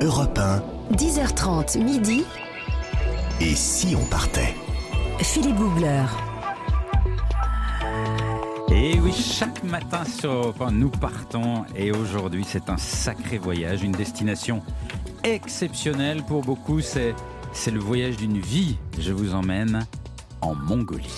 Europe 1. 10h30 midi. Et si on partait? Philippe Googler. Et oui, chaque matin sur Europe 1, nous partons. Et aujourd'hui, c'est un sacré voyage, une destination exceptionnelle pour beaucoup. C'est, c'est le voyage d'une vie. Je vous emmène en Mongolie.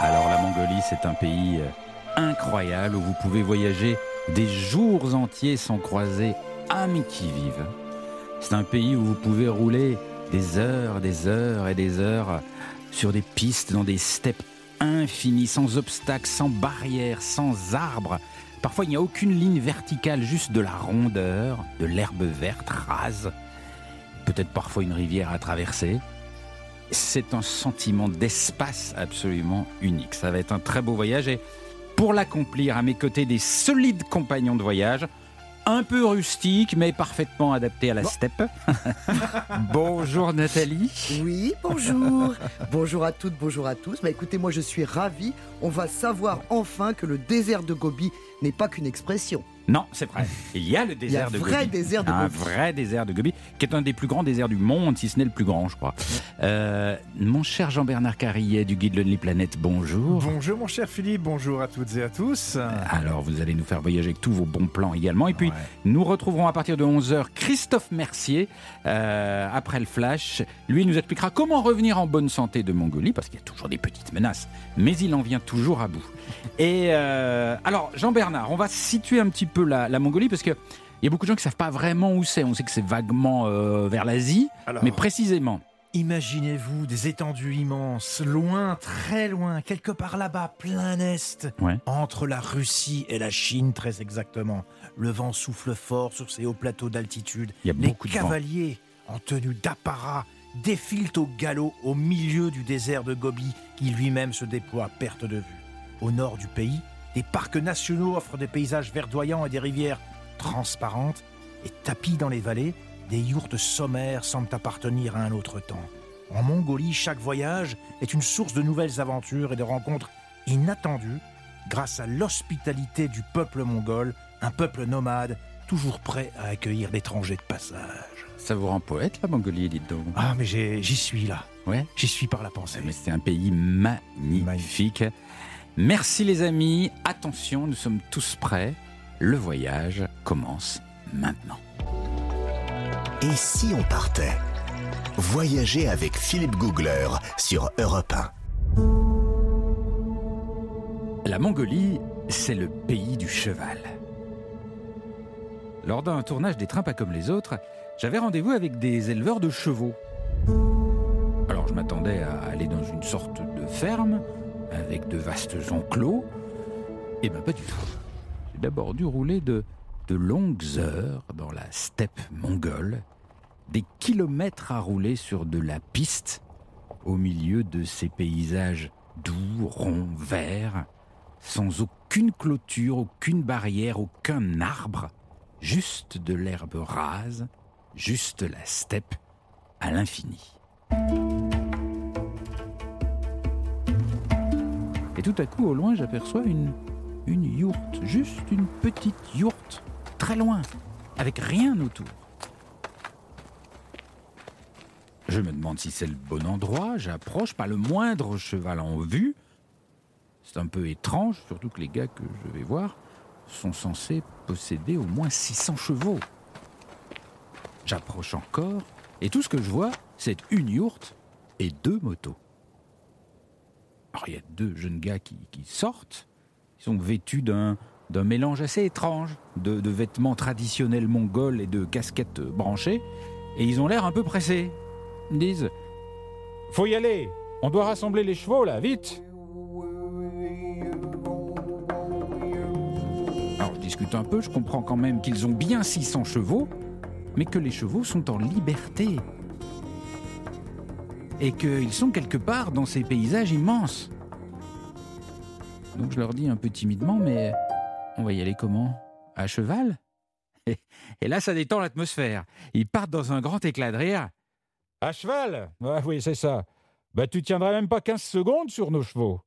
Alors la Mongolie, c'est un pays euh, incroyable où vous pouvez voyager des jours entiers sans croiser un qui vive. C'est un pays où vous pouvez rouler des heures, des heures et des heures sur des pistes dans des steppes infinies, sans obstacles, sans barrières, sans arbres. Parfois, il n'y a aucune ligne verticale, juste de la rondeur, de l'herbe verte rase, peut-être parfois une rivière à traverser. C'est un sentiment d'espace absolument unique. Ça va être un très beau voyage et pour l'accomplir à mes côtés des solides compagnons de voyage, un peu rustique, mais parfaitement adapté à la steppe. bonjour Nathalie. Oui, bonjour. bonjour à toutes, bonjour à tous. Bah, écoutez, moi je suis ravi. On va savoir enfin que le désert de Gobi n'est pas qu'une expression. Non, c'est vrai. Il y a le désert de Gobi. vrai désert de un vrai désert de Gobi, qui est un des plus grands déserts du monde, si ce n'est le plus grand, je crois. Euh, mon cher Jean-Bernard Carillet du guide Lonely Planet, bonjour. Bonjour mon cher Philippe, bonjour à toutes et à tous. Alors, vous allez nous faire voyager avec tous vos bons plans également. Et puis, nous retrouverons à partir de 11h Christophe Mercier, euh, après le flash. Lui nous expliquera comment revenir en bonne santé de Mongolie, parce qu'il y a toujours des petites menaces, mais il en vient toujours à bout. Et euh, alors, Jean-Bernard, on va situer un petit peu la, Mongolie parce que il y a beaucoup de gens qui ne savent pas vraiment où c'est. On sait que c'est vaguement euh, vers l'Asie, mais précisément. Imaginez-vous des étendues immenses, loin, très loin, quelque part là-bas, plein est, entre la Russie et la Chine, très exactement. Le vent souffle fort sur ces hauts plateaux d'altitude. Les cavaliers, en tenue d'apparat, défilent au galop au milieu du désert de Gobi, qui lui-même se déploie à perte de vue. Au nord du pays, des parcs nationaux offrent des paysages verdoyants et des rivières transparentes, et tapis dans les vallées, des yourtes sommaires semblent appartenir à un autre temps. En Mongolie, chaque voyage est une source de nouvelles aventures et de rencontres inattendues grâce à l'hospitalité du peuple mongol, un peuple nomade toujours prêt à accueillir l'étranger de passage. Ça vous rend poète, la Mongolie, dites donc? Ah, mais j'y suis là. Ouais. J'y suis par la pensée. Mais c'est un pays magnifique. Merci les amis. Attention, nous sommes tous prêts. Le voyage commence maintenant. Et si on partait Voyager avec Philippe Googler sur Europe 1. La Mongolie, c'est le pays du cheval. Lors d'un tournage des Trains pas comme les autres, j'avais rendez-vous avec des éleveurs de chevaux. Alors je m'attendais à aller dans une sorte de ferme, avec de vastes enclos. Et eh bien pas du tout. J'ai d'abord dû rouler de, de longues heures dans la steppe mongole, des kilomètres à rouler sur de la piste, au milieu de ces paysages doux, ronds, verts, sans aucune clôture, aucune barrière, aucun arbre, juste de l'herbe rase, juste la steppe à l'infini. Et tout à coup, au loin, j'aperçois une, une yourte, juste une petite yourte, très loin, avec rien autour. Je me demande si c'est le bon endroit, j'approche, pas le moindre cheval en vue. C'est un peu étrange, surtout que les gars que je vais voir sont censés posséder au moins 600 chevaux. J'approche encore, et tout ce que je vois, c'est une yourte et deux motos. Il y a deux jeunes gars qui, sortent, ils sont vêtus d'un, mélange assez étrange de, de vêtements traditionnels mongols et de casquettes branchées, et ils ont l'air un peu pressés. Ils disent Faut y aller, on doit rassembler les chevaux là, vite Alors je discute un peu, je comprends quand même qu'ils ont bien 600 chevaux, mais que les chevaux sont en liberté. Et qu'ils sont quelque part dans ces paysages immenses. Donc je leur dis un peu timidement, mais on va y aller comment? À cheval? Et, là, ça détend l'atmosphère. Ils partent dans un grand éclat de rire. À cheval? Oui, c'est ça. Bah, tu tiendras même pas 15 secondes sur nos chevaux.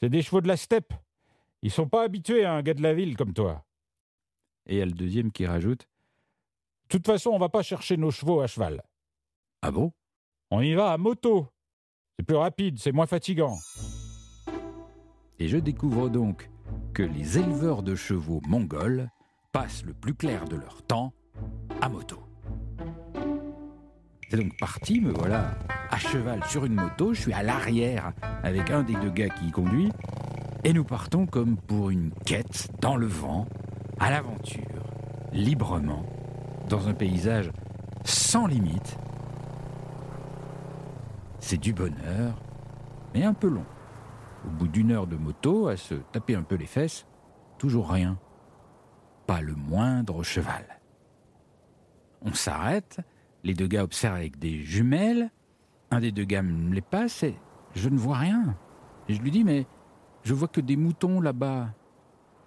C'est des chevaux de la steppe. Ils sont pas habitués à un gars de la ville comme toi. Et il y a le deuxième qui rajoute De toute façon, on va pas chercher nos chevaux à cheval. Ah bon? On y va à moto. C'est plus rapide, c'est moins fatigant. Et je découvre donc que les éleveurs de chevaux mongols passent le plus clair de leur temps à moto. C'est donc parti, me voilà à cheval sur une moto, je suis à l'arrière avec un des deux gars qui conduit, et nous partons comme pour une quête dans le vent, à l'aventure, librement, dans un paysage sans limite. C'est du bonheur, mais un peu long. Au bout d'une heure de moto, à se taper un peu les fesses, toujours rien. Pas le moindre cheval. On s'arrête, les deux gars observent avec des jumelles, un des deux gars me les passe et je ne vois rien. Et je lui dis, mais je vois que des moutons là-bas.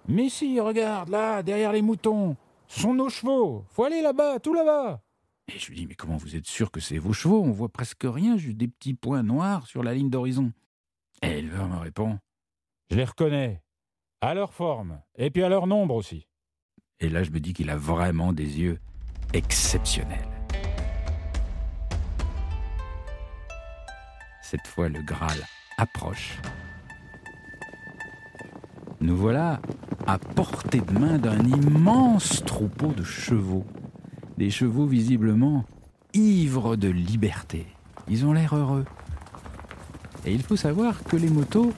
Mais si, regarde, là, derrière les moutons, ce sont nos chevaux. Faut aller là-bas, tout là-bas. Et je lui dis, mais comment vous êtes sûr que c'est vos chevaux? On voit presque rien, juste des petits points noirs sur la ligne d'horizon. Et l'éleveur me répond, je les reconnais, à leur forme, et puis à leur nombre aussi. Et là, je me dis qu'il a vraiment des yeux exceptionnels. Cette fois, le Graal approche. Nous voilà à portée de main d'un immense troupeau de chevaux. Des chevaux visiblement ivres de liberté. Ils ont l'air heureux. Et il faut savoir que les motos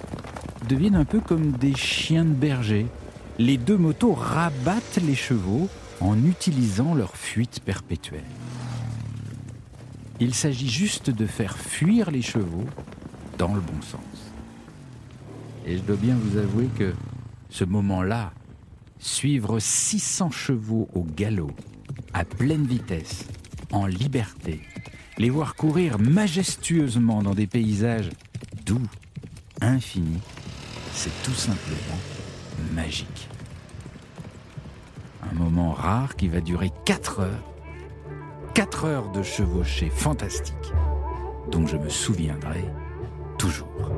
deviennent un peu comme des chiens de berger. Les deux motos rabattent les chevaux en utilisant leur fuite perpétuelle. Il s'agit juste de faire fuir les chevaux dans le bon sens. Et je dois bien vous avouer que ce moment-là, suivre 600 chevaux au galop, à pleine vitesse, en liberté, les voir courir majestueusement dans des paysages doux, infinis, c'est tout simplement magique. Un moment rare qui va durer 4 heures. 4 heures de chevauchée fantastique, dont je me souviendrai toujours.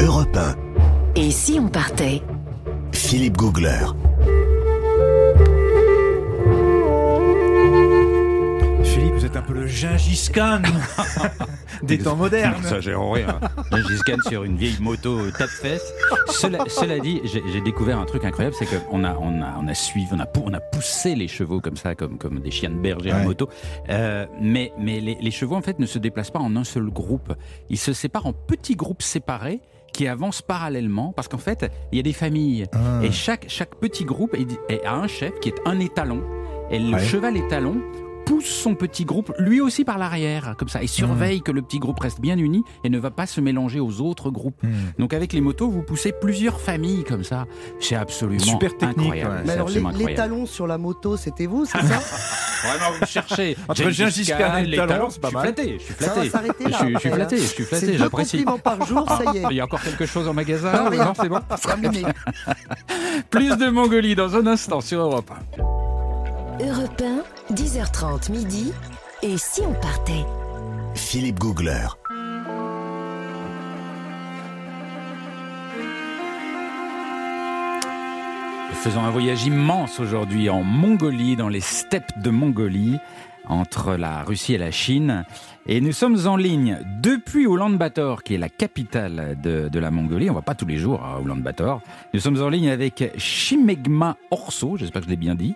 Europe Et si on partait? Philippe Googler. Êtes un peu le Gingis Khan des temps modernes. Ça, j'ai rien. Gingis Khan sur une vieille moto tape-fesse. Cela, cela dit, j'ai découvert un truc incroyable, c'est qu'on a, on a, on a suivi, on a, pou- on a poussé les chevaux comme ça, comme, comme des chiens de berger à moto. Euh, mais mais les, les chevaux, en fait, ne se déplacent pas en un seul groupe. Ils se séparent en petits groupes séparés qui avancent parallèlement, parce qu'en fait, il y a des familles. Ah. Et chaque, chaque petit groupe a un chef qui est un étalon. Et le Ouais. cheval étalon pousse son petit groupe, lui aussi par l'arrière, comme ça, et surveille que le petit groupe reste bien uni et ne va pas se mélanger aux autres groupes. Hmm. Donc avec les motos, vous poussez plusieurs familles comme ça. C'est absolument Super technique, incroyable. ouais. Mais alors, les, absolument les incroyable. talons sur la moto, c'était vous, c'est ça Vraiment, vous cherchez. Entre Gengis Khan les talon, talons, c'est pas je suis mal. flatté, je suis flatté. Je suis, je suis après, flatté, je suis flatté, j'apprécie. par jour, ça y est. Il y a encore quelque chose en magasin Non. Non, c'est bon. Plus de Mongolie dans un instant sur Europe 1. Europe 1, 10h30 midi. Et si on partait? Philippe Googler. Faisons un voyage immense aujourd'hui en Mongolie, dans les steppes de Mongolie, entre la Russie et la Chine. Et nous sommes en ligne depuis Ulaanbaatar, qui est la capitale de, la Mongolie. On va pas tous les jours à Ulaanbaatar. Nous sommes en ligne avec Shimegma Orso, j'espère que je l'ai bien dit.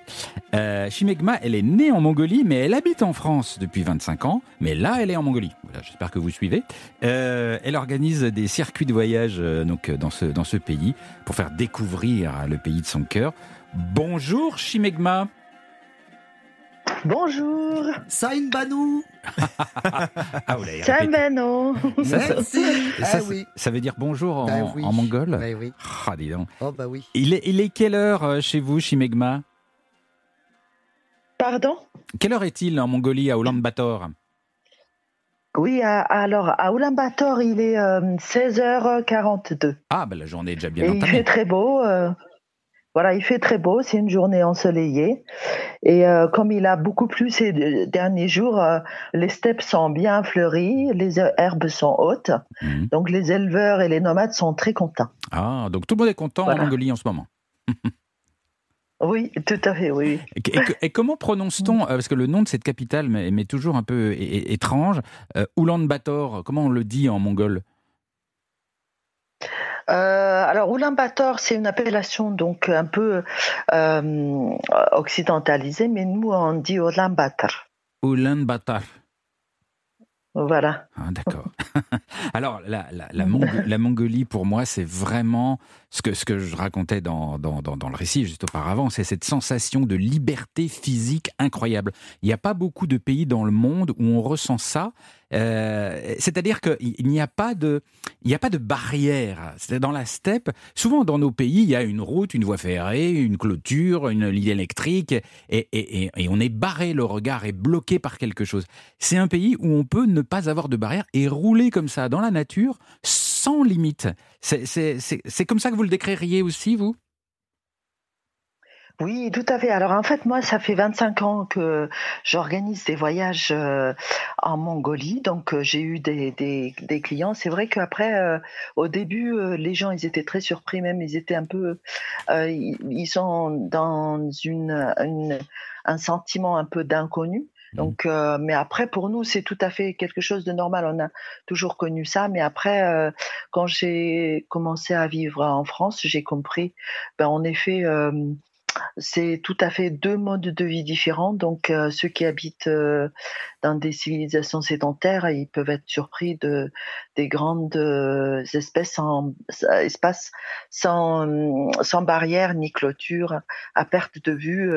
Euh, Shimegma, elle est née en Mongolie, mais elle habite en France depuis 25 ans. Mais là, elle est en Mongolie. J'espère que vous suivez. Euh, elle organise des circuits de voyage euh, donc, dans, ce, dans ce pays pour faire découvrir le pays de son cœur. Bonjour Shimegma. Bonjour, Saïn Banou Ah, vous. Beno. Ça, ça- Merci ça, oui. ça veut dire bonjour en, Bah oui. en mongol Bah oui. Ah, dis donc. Oh bah oui. Il est, il est quelle heure euh, chez vous, Shimegma Pardon? Quelle heure est-il en Mongolie, à Ulaanbaatar? Oui, alors à Ulaanbaatar, il est euh, 16h42. Ah, ben la journée est déjà bien Et il fait entamée. très beau. euh, Voilà, il fait très beau, c'est une journée ensoleillée. Et euh, comme il a beaucoup plu ces derniers jours, euh, les steppes sont bien fleuries, les herbes sont hautes. Mhm. Donc les éleveurs et les nomades sont très contents. Ah, donc tout le monde est content en Mongolie en ce moment. Oui, tout à fait, oui. Et, comment prononce-t-on, euh, parce que le nom de cette capitale m'est toujours un peu étrange, Ulaanbaatar, comment on le dit en mongol? Euh, alors Ulaanbaatar, c'est une appellation donc un peu euh, occidentalisée, mais nous on dit Ulaanbaatar. Ulaanbaatar. Voilà. Ah, d'accord. Alors, la, la, Mongolie, pour moi, c'est vraiment ce que, ce que je racontais dans, dans, dans, le récit juste auparavant, c'est cette sensation de liberté physique incroyable. Il n'y a pas beaucoup de pays dans le monde où on ressent ça. Euh, c'est-à-dire qu'il n'y a pas de, il n'y a pas de barrière. Dans la steppe, souvent dans nos pays, il y a une route, une voie ferrée, une clôture, une ligne électrique, et, on est barré, le regard est bloqué par quelque chose. C'est un pays où on peut ne pas avoir de barrière et rouler comme ça dans la nature sans limite. C'est comme ça que vous le décririez aussi, vous? Oui, tout à fait. Alors en fait, moi, ça fait 25 ans que j'organise des voyages euh, en Mongolie. Donc euh, j'ai eu des, des, clients. C'est vrai qu'après, euh, au début, les gens, ils étaient très surpris même. Ils étaient un peu... ils, sont dans une, un sentiment un peu d'inconnu. Mmh. Donc, euh, mais après, pour nous, c'est tout à fait quelque chose de normal. On a toujours connu ça. Mais après, euh, quand j'ai commencé à vivre en France, j'ai compris, ben, en effet, euh, c'est tout à fait deux modes de vie différents. Donc, euh, ceux qui habitent euh, dans des civilisations sédentaires, ils peuvent être surpris de des grandes euh, espèces en espaces sans sans barrière ni clôture, à perte de vue.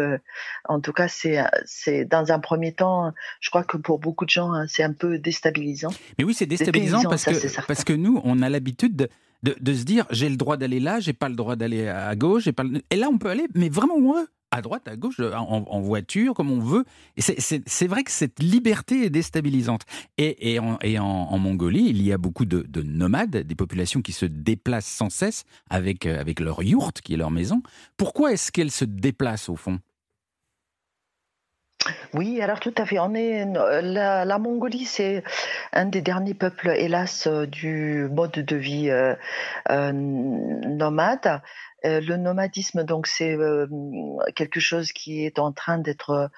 en tout cas, c'est c'est dans un premier temps, je crois que pour beaucoup de gens, hein, c'est un peu déstabilisant. Mais oui, c'est déstabilisant parce que parce que nous, on a l'habitude de de, se dire j'ai le droit d'aller là, j'ai pas le droit d'aller à gauche, et là on peut aller, mais vraiment où on veut, à droite, à gauche, en, voiture, comme on veut. Et c'est vrai que cette liberté est déstabilisante. Et, et, en, Mongolie, il y a beaucoup de, nomades, des populations qui se déplacent sans cesse avec, euh, avec leur yourte, qui est leur maison. Pourquoi est-ce qu'elles se déplacent au fond? Oui, alors tout à fait. On est la, Mongolie, c'est un des derniers peuples, hélas, euh, du mode de vie euh, euh, nomade. le nomadisme, donc, c'est quelque chose qui est en train d'être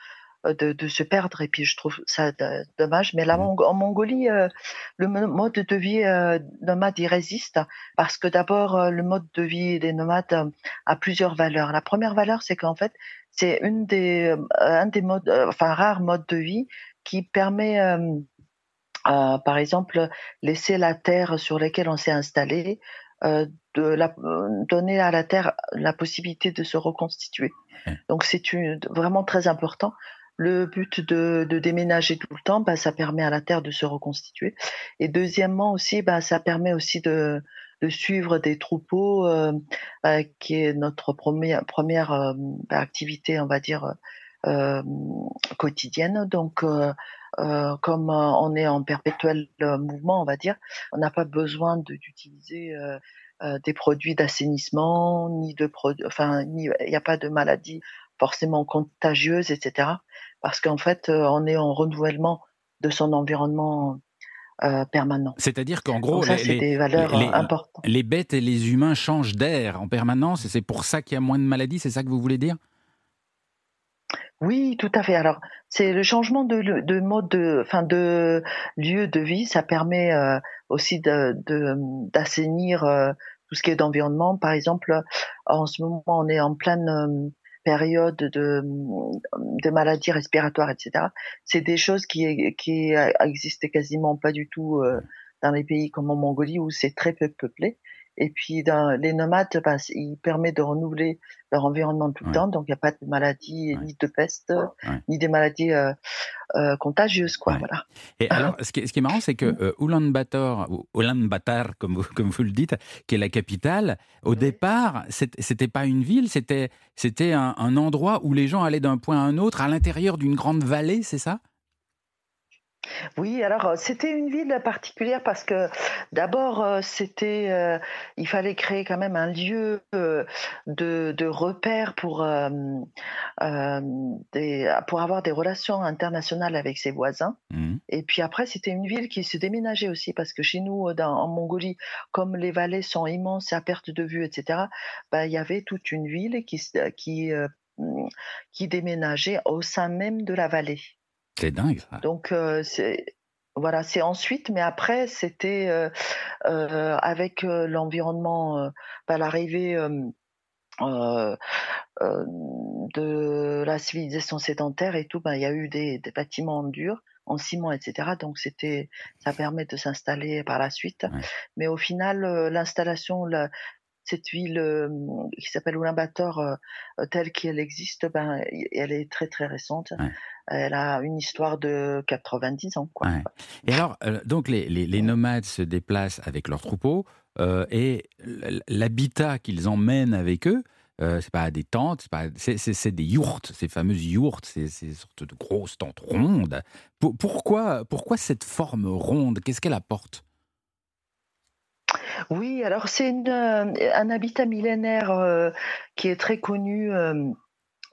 de, se perdre et puis je trouve ça dommage. Mais là, mmh. en Mongolie, le mode de vie nomade il résiste parce que d'abord le mode de vie des nomades a plusieurs valeurs. La première valeur, c'est qu'en fait c'est une des, euh, un des modes, euh, enfin rares modes de vie qui permet, euh, par exemple, laisser la terre sur laquelle on s'est installé, de la, donner à la terre la possibilité de se reconstituer. Donc c'est vraiment très important. Le but de, de, déménager tout le temps, bah, ça permet à la terre de se reconstituer. Et deuxièmement aussi, bah, ça permet aussi de, de suivre des troupeaux, euh, euh, qui est notre première, première euh, activité, on va dire, quotidienne. Donc, comme on est en perpétuel mouvement, on va dire, on n'a pas besoin d'utiliser des produits d'assainissement, ni de produits, enfin, il n'y a pas de maladies forcément contagieuses, etc. Parce qu'en fait, on est en renouvellement de son environnement euh, permanent. C'est-à-dire qu'en gros, les, des valeurs les, importantes. les bêtes et les humains changent d'air en permanence et c'est pour ça qu'il y a moins de maladies, c'est ça que vous voulez dire? Oui, tout à fait. Alors, c'est le changement de, de, mode de, enfin, de lieu de vie. Ça permet euh, aussi d'assainir de, euh, tout ce qui est d'environnement. Par exemple, en ce moment, on est en pleine période de, de maladies respiratoires, etc. C'est des choses qui, qui existaient quasiment pas du tout euh, dans les pays comme en Mongolie où c'est très peu peuplé. Et puis dans les nomades, bah, il permet de renouveler leur environnement tout le temps, donc il n'y a pas de maladies ni de peste, ni des maladies euh, euh, contagieuses, quoi. Voilà. Et alors, ce qui est, ce qui est marrant, c'est que euh, Ulaanbaatar, ou Ulaanbaatar, comme vous, comme vous le dites, qui est la capitale, au départ, c'était pas une ville, c'était c'était un, un endroit où les gens allaient d'un point à un autre, à l'intérieur d'une grande vallée, c'est ça? Oui, alors euh, c'était une ville particulière parce que d'abord euh, c'était, euh, il fallait créer quand même un lieu de, de repère pour des, pour avoir des relations internationales avec ses voisins. Mmh. Et puis après c'était une ville qui se déménageait aussi parce que chez nous dans, en Mongolie, comme les vallées sont immenses à perte de vue, etc. Bah, il y avait toute une ville qui qui qui déménageait au sein même de la vallée. C'est dingue. Donc c'est voilà, c'est ensuite, mais après c'était avec l'environnement, bah, l'arrivée de la civilisation sédentaire et tout, bah, il y a eu des, bâtiments en dur, en ciment, etc. Donc c'était, ça permet de s'installer par la suite. Mais au final, l'installation, cette ville qui s'appelle Ulaanbaatar, telle qu'elle existe, ben, elle est très très récente elle a une histoire de 90 ans. Quoi. Et alors, euh, donc les, nomades se déplacent avec leurs troupeaux euh, et l'habitat qu'ils emmènent avec eux, euh, c'est pas des tentes, c'est des yourtes, ces fameuses yourtes, ces, ces, sortes de grosses tentes rondes. pourquoi, pourquoi cette forme ronde? Qu'est-ce qu'elle apporte? Oui, alors c'est un habitat millénaire qui est très connu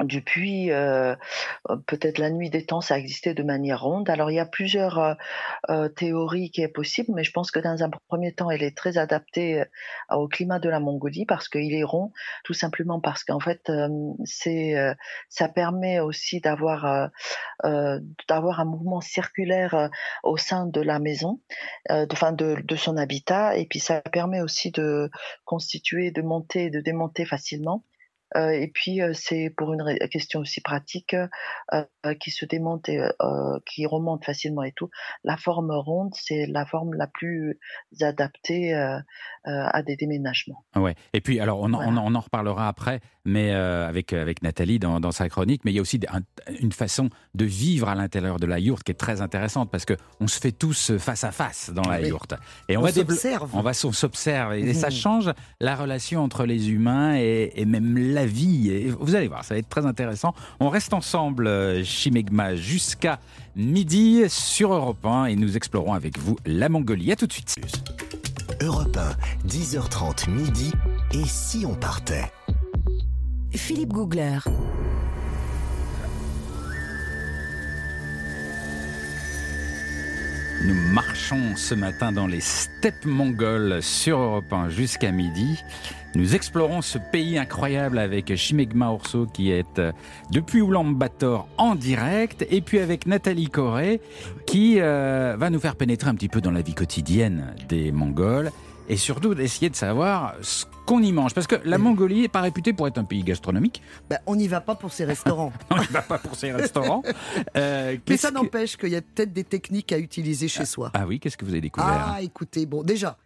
depuis euh, euh, peut-être la nuit des temps, ça existait de manière ronde. Alors il y a plusieurs euh, euh, théories qui est possible, mais je pense que dans un premier temps, elle est très adaptée au climat de la Mongolie parce qu'il est rond, tout simplement parce qu'en fait, c'est ça permet aussi d'avoir d'avoir un mouvement circulaire au sein de la maison, de, de, de son habitat, et puis ça permet aussi de constituer, de monter, de démonter facilement. Euh, et puis c'est pour une question aussi pratique qui se démonte et qui remonte facilement et tout. La forme ronde, c'est la forme la plus adaptée à des déménagements. Ouais. Et puis alors on, on, en reparlera après, mais avec avec Nathalie dans, dans, sa chronique. Mais il y a aussi une façon de vivre à l'intérieur de la yourte qui est très intéressante parce que on se fait tous face à face dans la yourte et on, va s'observe. On va s'observe et, ça change la relation entre les humains et, et même la vie. Et vous allez voir, ça va être très intéressant. On reste ensemble, euh, Chimegma, jusqu'à midi sur Europe 1 et nous explorons avec vous la Mongolie. A tout de suite. Europe 1, 10h30 midi. Et si on partait? Philippe Googler. Nous marchons ce matin dans les steppes mongoles sur Europe 1 jusqu'à midi. Nous explorons ce pays incroyable avec Chimegma Orso qui est euh, depuis Ulaanbaatar en direct et puis avec Nathalie Corée qui euh, va nous faire pénétrer un petit peu dans la vie quotidienne des Mongols et surtout d'essayer de savoir ce qu'on y mange. Parce que la Mongolie n'est pas réputée pour être un pays gastronomique. Ben, on n'y va pas pour ses restaurants. on n'y va pas pour ses restaurants. Euh, Mais ça n'empêche qu'il y a peut-être des techniques à utiliser chez soi. Ah oui, qu'est-ce que vous avez découvert Ah, écoutez, bon, déjà,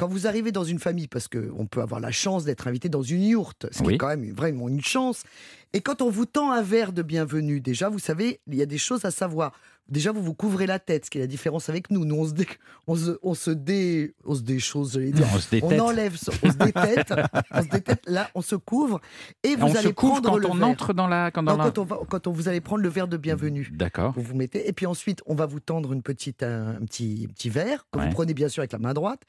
quand vous arrivez dans une famille, parce qu'on peut avoir la chance d'être invité dans une yourte, ce qui est quand même vraiment une chance, et quand on vous tend un verre de bienvenue, déjà, vous savez, il y a des choses à savoir. Déjà, vous vous couvrez la tête, ce qui est la différence avec nous. Nous, on se, dé, on se, on se, dé, on se choses, j'allais dire. On, enlève, on se détête, on se détête. Là, on se couvre et vous on allez se couvre prendre quand on entre dans la. Quand, quand, on va, quand on vous allez prendre le verre de bienvenue. D'accord. Vous vous mettez et puis ensuite, on va vous tendre une petite, un, petit, petit verre que vous prenez bien sûr avec la main droite.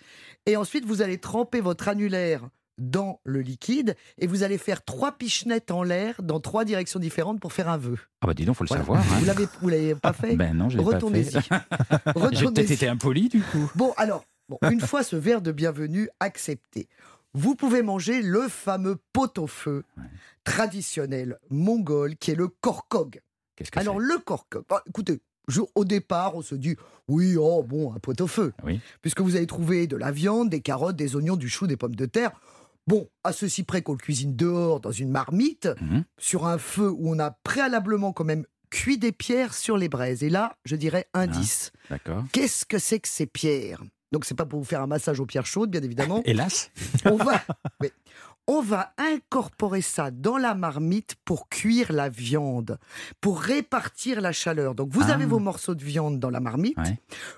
Et ensuite, vous allez tremper votre annulaire dans le liquide et vous allez faire trois pichenettes en l'air dans trois directions différentes pour faire un vœu. Ah bah dis donc, faut le savoir. Hein. Vous l'avez, vous l'avez pas fait? Ben non, je l'ai pas fait. Retournez-y. J'ai peut-être été impoli du coup. Bon, alors, bon, une fois ce verre de bienvenue accepté, vous pouvez manger le fameux pot-au-feu traditionnel mongol qui est le korkog. Qu'est-ce que Alors le korkog, bah, écoutez, au départ, on se dit oui, oh bon, un pot-au-feu. Oui. Puisque vous allez trouver de la viande, des carottes, des oignons, du chou, des pommes de terre. Bon, à ceci près qu'on le cuisine dehors dans une marmite, mhm. sur un feu où on a préalablement quand même cuit des pierres sur les braises. Et là, je dirais indice. Ah, d'accord. Qu'est-ce que c'est que ces pierres? Donc, c'est pas pour vous faire un massage aux pierres chaudes, bien évidemment. Hélas. on va, on va incorporer ça dans la marmite pour cuire la viande, pour répartir la chaleur. Donc, vous avez ah. vos morceaux de viande dans la marmite.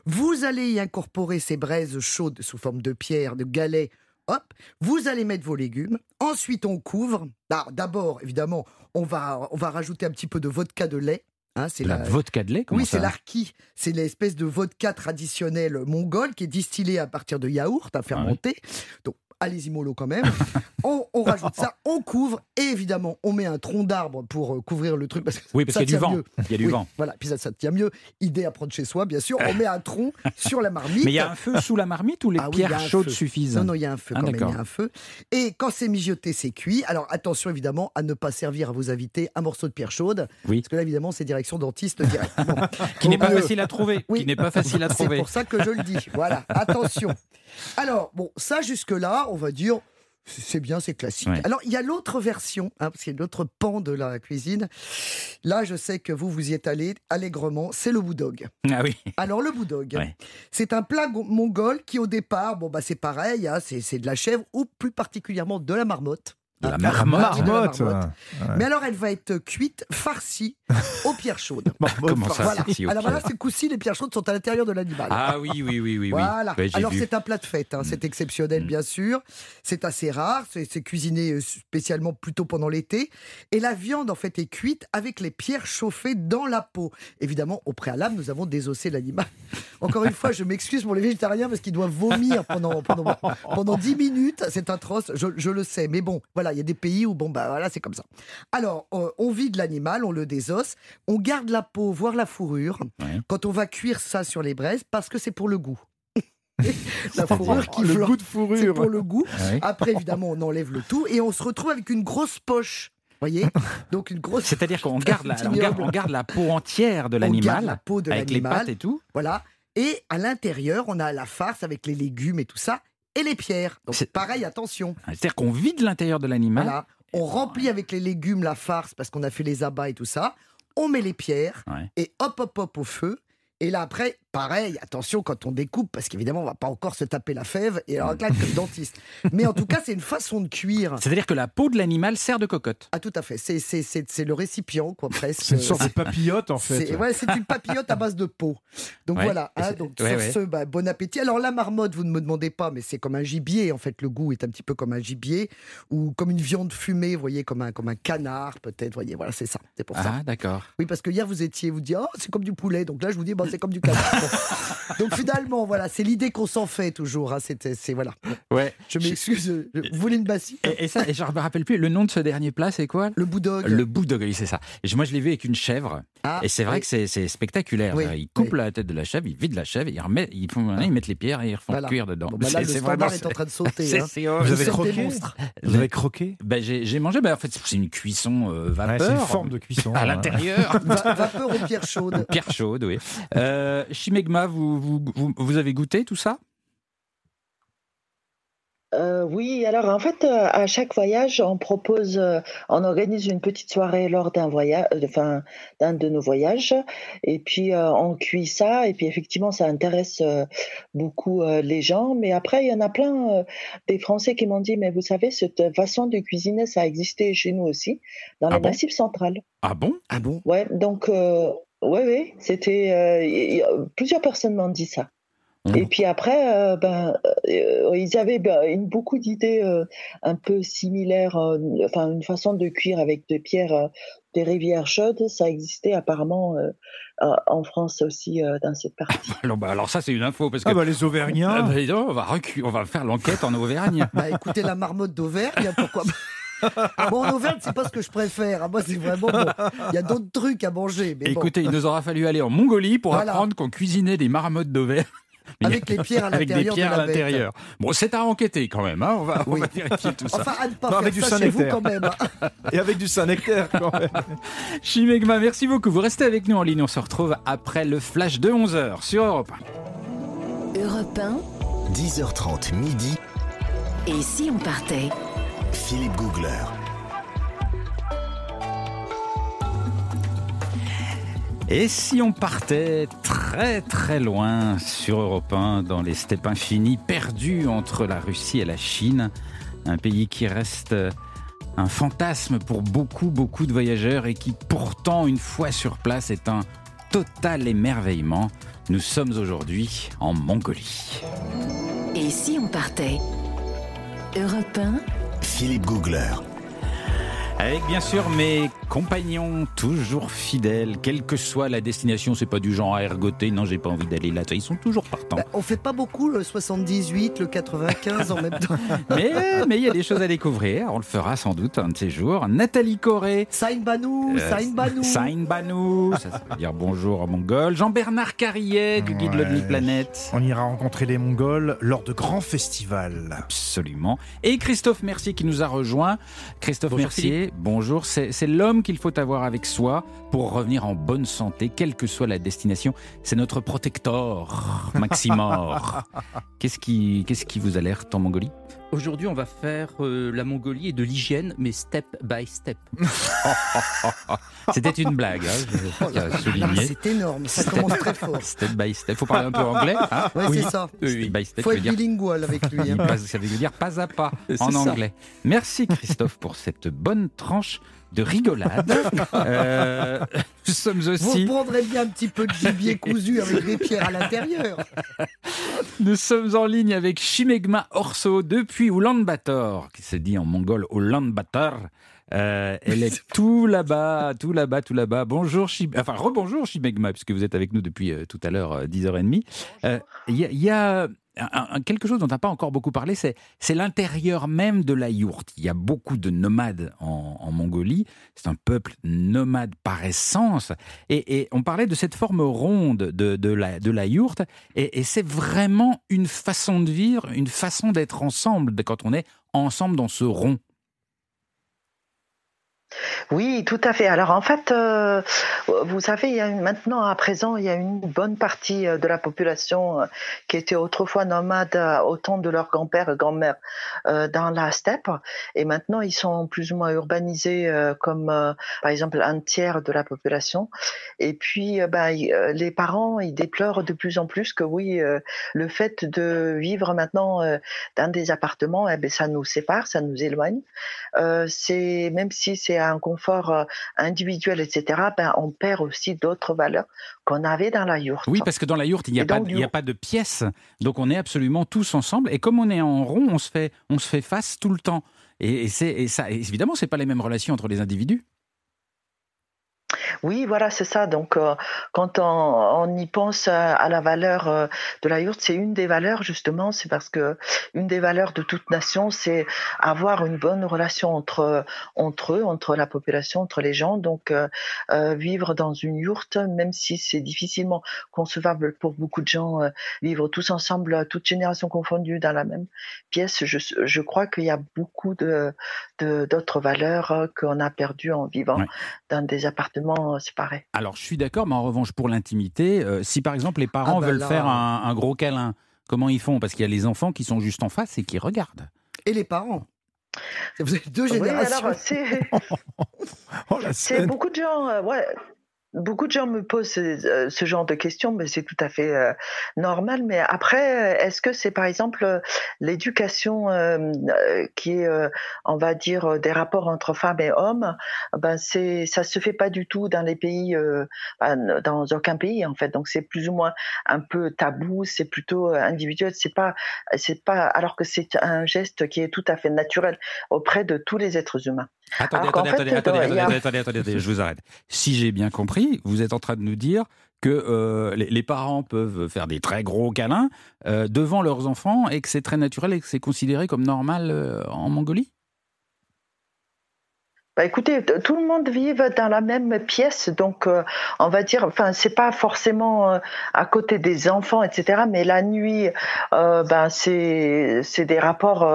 Vous allez y incorporer ces braises chaudes sous forme de pierres, de galets Hop, vous allez mettre vos légumes. Ensuite, on couvre. D'abord, évidemment, on va, on va rajouter un petit peu de vodka de lait Hein, c'est la, vodka de lait Oui, c'est l'arki. C'est l'espèce de vodka traditionnelle mongole qui est distillée à partir de yaourt à fermenter. Donc, allez-y mollo quand même. on, rajoute ça, on couvre et évidemment on met un tronc d'arbre pour euh, couvrir le truc parce que oui parce qu'il y a du vent. Il y a du vent. Voilà, puis ça, ça tient mieux. Idée à prendre chez soi, bien sûr. On met un tronc sur la marmite. Mais il y a un feu sous la marmite ou les ah pierres chaudes suffisent Non, non, il y a un feu ah, quand même. Il y a un feu. Et quand c'est mijoté, c'est cuit. Alors attention évidemment à ne pas servir à vos invités un morceau de pierre chaude. Oui. Parce que là évidemment c'est direction dentiste direct. qui n'est pas facile à trouver. Qui n'est pas facile à trouver. C'est pour ça que je le dis. Voilà, attention. Alors, bon, ça jusque-là, on va dire, c'est bien, c'est classique. Alors, il y a l'autre version, hein, parce qu'il y a l'autre pan de la cuisine. Là, je sais que vous, vous y êtes allé allègrement, c'est le boudog. Ah oui. Alors, le boudog, c'est un plat mongol qui, au départ, bon, bah, c'est pareil, hein, c'est de la chèvre, ou plus particulièrement de la marmotte. La marmotte. Mais alors, elle va être cuite, farcie aux pierres chaudes. Comment ça voilà. Alors voilà, ces coups les pierres chaudes sont à l'intérieur de l'animal. Ah oui, oui, oui, oui. Voilà. alors c'est un plat de fête, hein. c'est mm. exceptionnel, mm. bien sûr. C'est assez rare, c'est cuisiné euh, spécialement plutôt pendant l'été. Et la viande, en fait, est cuite avec les pierres chauffées dans la peau. Évidemment, au préalable, nous avons désossé l'animal. Encore une fois, je m'excuse pour les végétariens parce qu'ils doivent vomir pendant, pendant, pendant 10 minutes. C'est atroce, je, je le sais. Mais bon, voilà, il y a des pays où, bon, bah voilà, c'est comme ça. Alors, euh, on vide l'animal, on le désosse, on garde la peau, voire la fourrure, quand on va cuire ça sur les braises, parce que c'est pour le goût. la fourrure qui le goût de fourrure. C'est pour le goût. Après, évidemment, on enlève le tout et on se retrouve avec une grosse poche. Voyez Donc une grosse. C'est-à-dire qu'on garde, la, on garde, la peau entière de l'animal, la peau de avec les pattes et tout. Voilà. Et à l'intérieur, on a la farce avec les légumes et tout ça et les pierres. Donc c'est pareil, attention. C'est-à-dire qu'on vide l'intérieur de l'animal. On remplit avec les légumes la farce parce qu'on a fait les abats et tout ça. On met les pierres et hop hop hop au feu. Et là après, pareil, attention quand on découpe, parce qu'évidemment, on va pas encore se taper la fève et alors là, le dentiste. Mais en tout cas, c'est une façon de cuire. C'est-à-dire que la peau de l'animal sert de cocotte. Ah, tout à fait. C'est le récipient, quoi, presque. C'est une sorte de papillote, en fait. Ouais, c'est une papillote à base de peau. Donc voilà. Hein, donc sur ce, bah, bon appétit. Alors la marmotte, vous ne me demandez pas, mais c'est comme un gibier. En fait, le goût est un petit peu comme un gibier ou comme une viande fumée, vous voyez, comme un, comme un canard, peut-être. Voyez, voilà, c'est ça. C'est pour ça. Ah, d'accord. Oui, parce que hier, vous étiez, vous dites, oh, c'est comme du poulet. Donc là, je vous dis, bon, c'est comme du canard. Donc finalement, voilà, c'est l'idée qu'on s'en fait toujours. Hein, c'est voilà. Ouais. Je m'excuse. Vous voulez une bassie et, ça, et je me rappelle plus. Le nom de ce dernier plat, c'est quoi? Le boudog. Le boudog, oui, c'est ça. Et moi, je l'ai vu avec une chèvre. Ah, et c'est vrai que c'est spectaculaire. ils coupent la tête de la chèvre, ils vident la chèvre, ils, remettent, ils, font, ils mettent les pierres et ils refont cuire dedans. Bon, bah là, le standard est en train de sauter. Hein. Vous avez croqué Vous avez croqué? Ben, J'ai mangé. Ben, en fait, c'est une cuisson euh, vapeur. c'est une forme de cuisson. À l'intérieur. vapeur aux pierres chaudes. Pierres chaudes, oui. Euh, Chimegma, vous, vous, vous, vous avez goûté tout ça? Euh, oui, alors en fait, euh, à chaque voyage, on propose, euh, on organise une petite soirée lors d'un voyage, enfin d'un de nos voyages, et puis on cuit ça, et puis effectivement, ça intéresse beaucoup les gens. Mais après, il y en a plein des Français qui m'ont dit, mais vous savez, cette façon de cuisiner, ça a existé chez nous aussi, dans ah le Massif central. Ah bon? Ah bon? Ouais, donc, ouais, ouais, c'était plusieurs personnes m'ont dit ça. Mmh. Et puis après, euh, ben, euh, ils avaient ben, beaucoup d'idées euh, un peu similaires, enfin une façon de cuire avec des pierres des rivières chaudes, ça existait apparemment en France aussi dans cette partie. alors, bah, alors ça c'est une info parce ah, que bah, les Auvergnats. Bah, on va on va faire l'enquête en Auvergne. bah écoutez la marmotte d'Auvergne, pourquoi bon, en Auvergne, c'est pas ce que je préfère. Moi, c'est vraiment bon. Il y a d'autres trucs à manger. Mais Écoutez, il nous aura fallu aller en Mongolie pour apprendre qu'on cuisinait des marmottes d'Auvergne. Avec les pierres à l'intérieur. Bon, c'est à enquêter quand même. Hein. On, va, vérifier tout ça. Enfin, à ne pas faire avec ça du chez vous quand même. Hein. Et avec du Saint-Nectaire quand même. Chimegma, merci beaucoup. Vous restez avec nous en ligne. On se retrouve après le flash de 11h sur Europe 1. Europe 1. 10h30 midi. Et si on partait? Philippe Googler. Et si on partait très très loin sur Europe 1, dans les steppes infinies, perdus entre la Russie et la Chine, un pays qui reste un fantasme pour beaucoup beaucoup de voyageurs et qui pourtant, une fois sur place, est un total émerveillement. Nous sommes aujourd'hui en Mongolie. Et si on partait Europe 1 Philippe Googler. Avec bien sûr mes compagnons toujours fidèles, quelle que soit la destination, c'est pas du genre à ergoter, non j'ai pas envie d'aller là, ils sont toujours partants. Bah, on fait pas beaucoup le 78, le 95 en même temps. mais il y a des choses à découvrir, on le fera sans doute un de ces jours. Nathalie Corée. Sain Banou, euh, Sain Banou. Sain Banou, ça, veut dire bonjour en mongol. Jean-Bernard Carrier du guide ouais. Planète. On ira rencontrer les Mongols lors de grands festivals. Absolument. Et Christophe Mercier qui nous a rejoint. Christophe Mercier, bonjour. C'est l'homme qu'il faut avoir avec soi pour revenir en bonne santé, quelle que soit la destination. C'est notre protecteur, Maximor. Qu'est-ce qui, qu'est-ce qui vous alerte en Mongolie? Aujourd'hui, on va faire euh, la Mongolie et de l'hygiène, mais step by step. C'était une blague, hein, je C'est énorme, ça commence très fort. Step by step. Faut parler un peu anglais. Hein oui, c'est ça. Step by step. Faut être bilingual avec lui. Hein. Ça veut dire pas à pas en anglais. Merci Christophe pour cette bonne tranche de rigolade. euh, nous sommes aussi. Vous prendrez bien un petit peu de gibier cousu avec des pierres à l'intérieur. Nous sommes en ligne avec Shimegma Orso depuis Ulaanbaatar, qui se dit en mongol Ulaanbaatar. Euh, elle est tout là-bas, tout là-bas, tout là-bas. Bonjour, enfin rebonjour Shimegma, puisque vous êtes avec nous depuis euh, tout à l'heure 10h30. Euh, il y, a quelque chose dont on n'a pas encore beaucoup parlé, c'est, l'intérieur même de la yourte. Il y a beaucoup de nomades en, Mongolie. C'est un peuple nomade par essence. Et, on parlait de cette forme ronde de, la, yourte. Et, c'est vraiment une façon de vivre, une façon d'être ensemble quand on est ensemble dans ce rond. Oui, tout à fait. Alors en fait, euh, vous savez, maintenant à présent, il y a une bonne partie euh, de la population euh, qui était autrefois nomade au temps de leurs grands-pères et grand-mères dans la steppe, et maintenant ils sont plus ou moins urbanisés comme par exemple un tiers de la population. Et puis, ben, les parents, ils déplorent de plus en plus que oui, le fait de vivre maintenant dans des appartements, eh ben, ça nous sépare, ça nous éloigne. c'est même si c'est un confort euh, individuel, etc., ben, on perd aussi d'autres valeurs qu'on avait dans la yourte. Oui, parce que dans la yourte, il n'y a, pas, a pas de pièces, donc on est absolument tous ensemble. Et comme on est en rond, on se fait, on se fait face tout le temps. Et, c'est, et ça, évidemment, c'est pas les mêmes relations entre les individus. Oui, voilà, c'est ça. Donc, euh, quand on, y pense à, la valeur euh, de la yourte, c'est une des valeurs justement. C'est parce que une des valeurs de toute nation, c'est avoir une bonne relation entre entre eux, entre la population, entre les gens. Donc, euh, vivre dans une yourte, même si c'est difficilement concevable pour beaucoup de gens, vivre tous ensemble, toutes générations confondues, dans la même pièce, je, je crois qu'il y a beaucoup de d'autres valeurs qu'on a perdues en vivant dans des appartements c'est pareil. Alors, je suis d'accord, mais en revanche, pour l'intimité, euh, si par exemple les parents ah bah veulent faire un, gros câlin, comment ils font? Parce qu'il y a les enfants qui sont juste en face et qui regardent. Et les parents vous avez deux générations. Oh, c'est beaucoup de gens. Euh, ouais, Beaucoup de gens me posent ce, ce genre de questions, mais c'est tout à fait euh, normal. Mais après, est-ce que c'est par exemple l'éducation euh, qui est, euh, on va dire, des rapports entre femmes et hommes Ben c'est, ça se fait pas du tout dans les pays, ben, dans aucun pays en fait. Donc c'est plus ou moins un peu tabou. C'est plutôt individuel. C'est pas, c'est pas, alors que c'est un geste qui est tout à fait naturel auprès de tous les êtres humains. Attendez, attendez, attendez, attendez, attendez, attendez, je vous arrête. Si j'ai bien compris, vous êtes en train de nous dire que euh, les, parents peuvent faire des très gros câlins euh, devant leurs enfants et que c'est très naturel et que c'est considéré comme normal euh, en Mongolie? Bah écoutez, tout le monde vit dans la même pièce, donc euh, on va dire, enfin c'est pas forcément euh, à côté des enfants, etc. Mais la nuit, euh, ben c'est c'est des rapports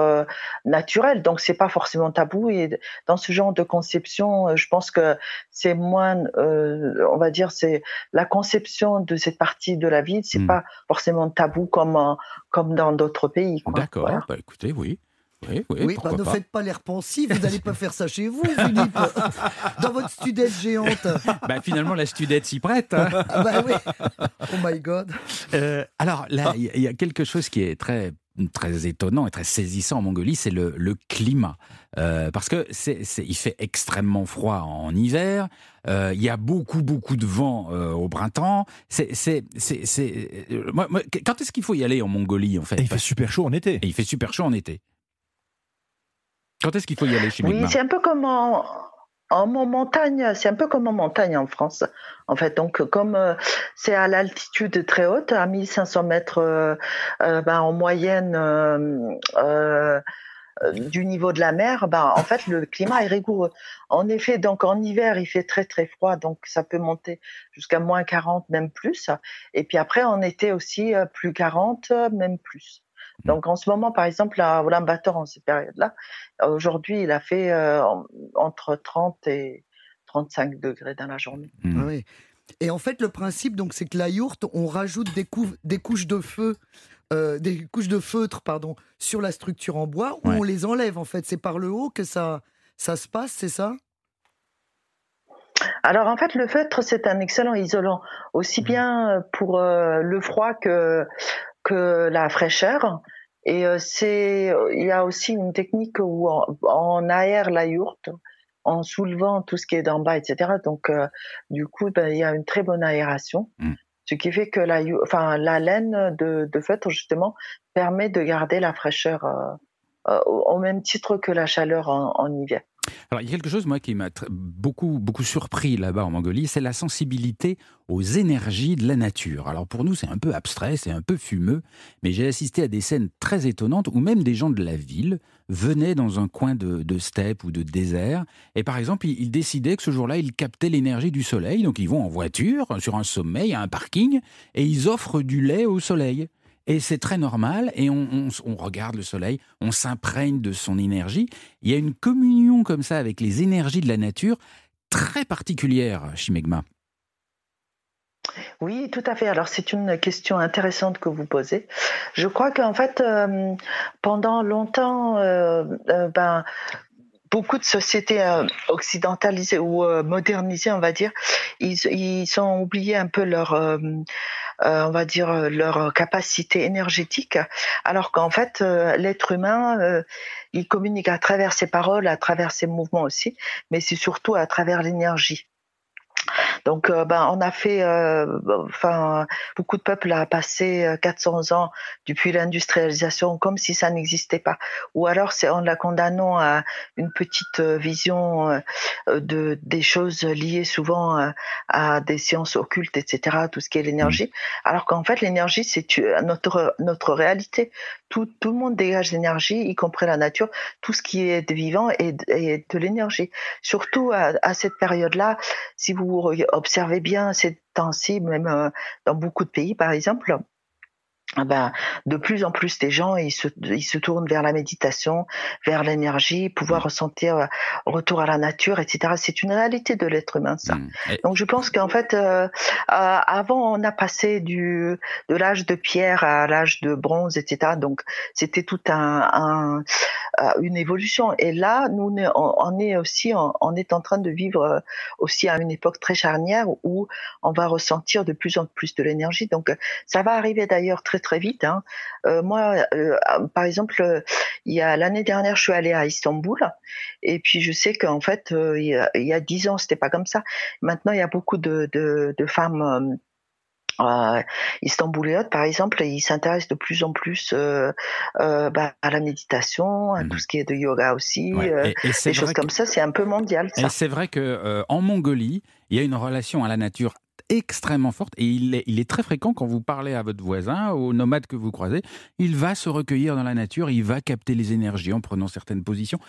naturels, donc c'est pas forcément tabou. Et dans ce genre de conception, je pense que c'est moins, on va dire, c'est la conception de cette partie de la vie, c'est hmm. pas forcément tabou comme comme dans d'autres pays. D'accord. Bah écoutez, oui. Oui, oui, bah, ne faites pas l'air pensif, vous n'allez pas faire ça chez vous, Philippe, dans votre studette géante. Bah, finalement, la studette s'y prête. Hein. Ah, bah oui. Oh my God. Euh, alors là, il y, a quelque chose qui est très très étonnant et très saisissant en Mongolie, c'est le, climat. Euh, parce que c'est, il fait extrêmement froid en hiver, euh, il y a beaucoup, beaucoup de vent au printemps. C'est, c'est, c'est, quand est-ce qu'il faut y aller en Mongolie, en fait? Il fait super chaud en été. Et il fait super chaud en été. Quand est-ce qu'il faut y aller chez Oui, c'est un peu comme en, En montagne, c'est un peu comme en montagne en France. En fait, donc comme euh, c'est à l'altitude très haute, à 1500 mètres euh, euh, ben, en moyenne du niveau de la mer, ben, en fait le climat est rigoureux. En effet, donc en hiver il fait très très froid, donc ça peut monter jusqu'à moins 40, même plus. Et puis après en été aussi plus 40, même plus. Mmh. Donc en ce moment, par exemple, à Ulaanbaatar, en ces périodes-là, aujourd'hui, il a fait euh, entre 30 et 35 degrés dans la journée. Mmh. Ah oui. Et en fait, le principe, donc, c'est que la yourte, on rajoute des, des couches de feu, euh, des couches de feutre, pardon, sur la structure en bois, ou on les enlève. En fait, c'est par le haut que ça, ça se passe, c'est ça? Alors en fait, le feutre, c'est un excellent isolant, aussi mmh. bien pour euh, le froid que que la fraîcheur. Et euh, c'est, il y a aussi une technique où on, aère la yourte en soulevant tout ce qui est d'en bas, etc. Donc, euh, du coup, ben, il y a une très bonne aération, mmh. ce qui fait que la, enfin, la laine de, de feutre justement permet de garder la fraîcheur euh, au même titre que la chaleur en hiver. Alors, il y a quelque chose, moi, qui m'a beaucoup, beaucoup surpris là-bas en Mongolie, c'est la sensibilité aux énergies de la nature. Alors, pour nous, c'est un peu abstrait, c'est un peu fumeux, mais j'ai assisté à des scènes très étonnantes où même des gens de la ville venaient dans un coin de, steppe ou de désert, et par exemple, ils, décidaient que ce jour-là, ils captaient l'énergie du soleil, donc ils vont en voiture sur un sommet, à un parking, et ils offrent du lait au soleil. Et c'est très normal, et on, regarde le soleil, on s'imprègne de son énergie. Il y a une communion comme ça avec les énergies de la nature très particulière, Chimegma. Oui, tout à fait. Alors c'est une question intéressante que vous posez. Je crois qu'en fait, euh, pendant longtemps, euh, euh, ben, beaucoup de sociétés occidentalisées ou modernisées, on va dire, ils, ils ont oublié un peu leur euh, on va dire, euh, leur capacité énergétique, alors qu'en fait, euh, l'être humain, il communique à travers ses paroles, à travers ses mouvements aussi, mais c'est surtout à travers l'énergie. Donc, euh, ben, on a fait, euh, enfin, beaucoup de peuples a passé 400 euh, ans depuis l'industrialisation comme si ça n'existait pas. Ou alors, c'est en la condamnant à une petite vision de des choses liées souvent à des sciences occultes, etc. Tout ce qui est l'énergie. Mmh. Alors qu'en fait, l'énergie, c'est notre notre réalité. Tout, tout le monde dégage l'énergie, y compris la nature. Tout ce qui est vivant est, de l'énergie. Surtout à, à cette période-là, si vous observez bien ces temps-ci, même euh, dans beaucoup de pays par exemple, ben, de plus en plus des gens ils se, ils se tournent vers la méditation, vers l'énergie, pouvoir mmh. ressentir euh, retour à la nature, etc. C'est une réalité de l'être humain, ça. Mmh. Donc je pense qu'en fait, euh, avant on a passé du de l'âge de pierre à l'âge de bronze, etc. Donc c'était tout un, un, une évolution. Et là, nous, on est aussi, on est en train de vivre euh, aussi à une époque très charnière où on va ressentir de plus en plus de l'énergie. Donc, ça va arriver d'ailleurs très très vite. Hein. Euh, moi, euh, par exemple, il y a l'année dernière, je suis allée à Istanbul et puis je sais qu'en fait, il y a dix ans, c'était pas comme ça. Maintenant, il y a beaucoup de, de, de femmes euh, Istanbuliote, par exemple, il s'intéresse de plus en plus euh, euh, bah, à la méditation, à mmh tout ce qui est de yoga aussi, euh, des choses comme ça. C'est un peu mondial. Ça. Et c'est vrai que en Mongolie, il y a une relation à la nature extrêmement forte et il est, il est très fréquent quand vous parlez à votre voisin, au nomade que vous croisez, il va se recueillir dans la nature, il va capter les énergies en prenant certaines positions.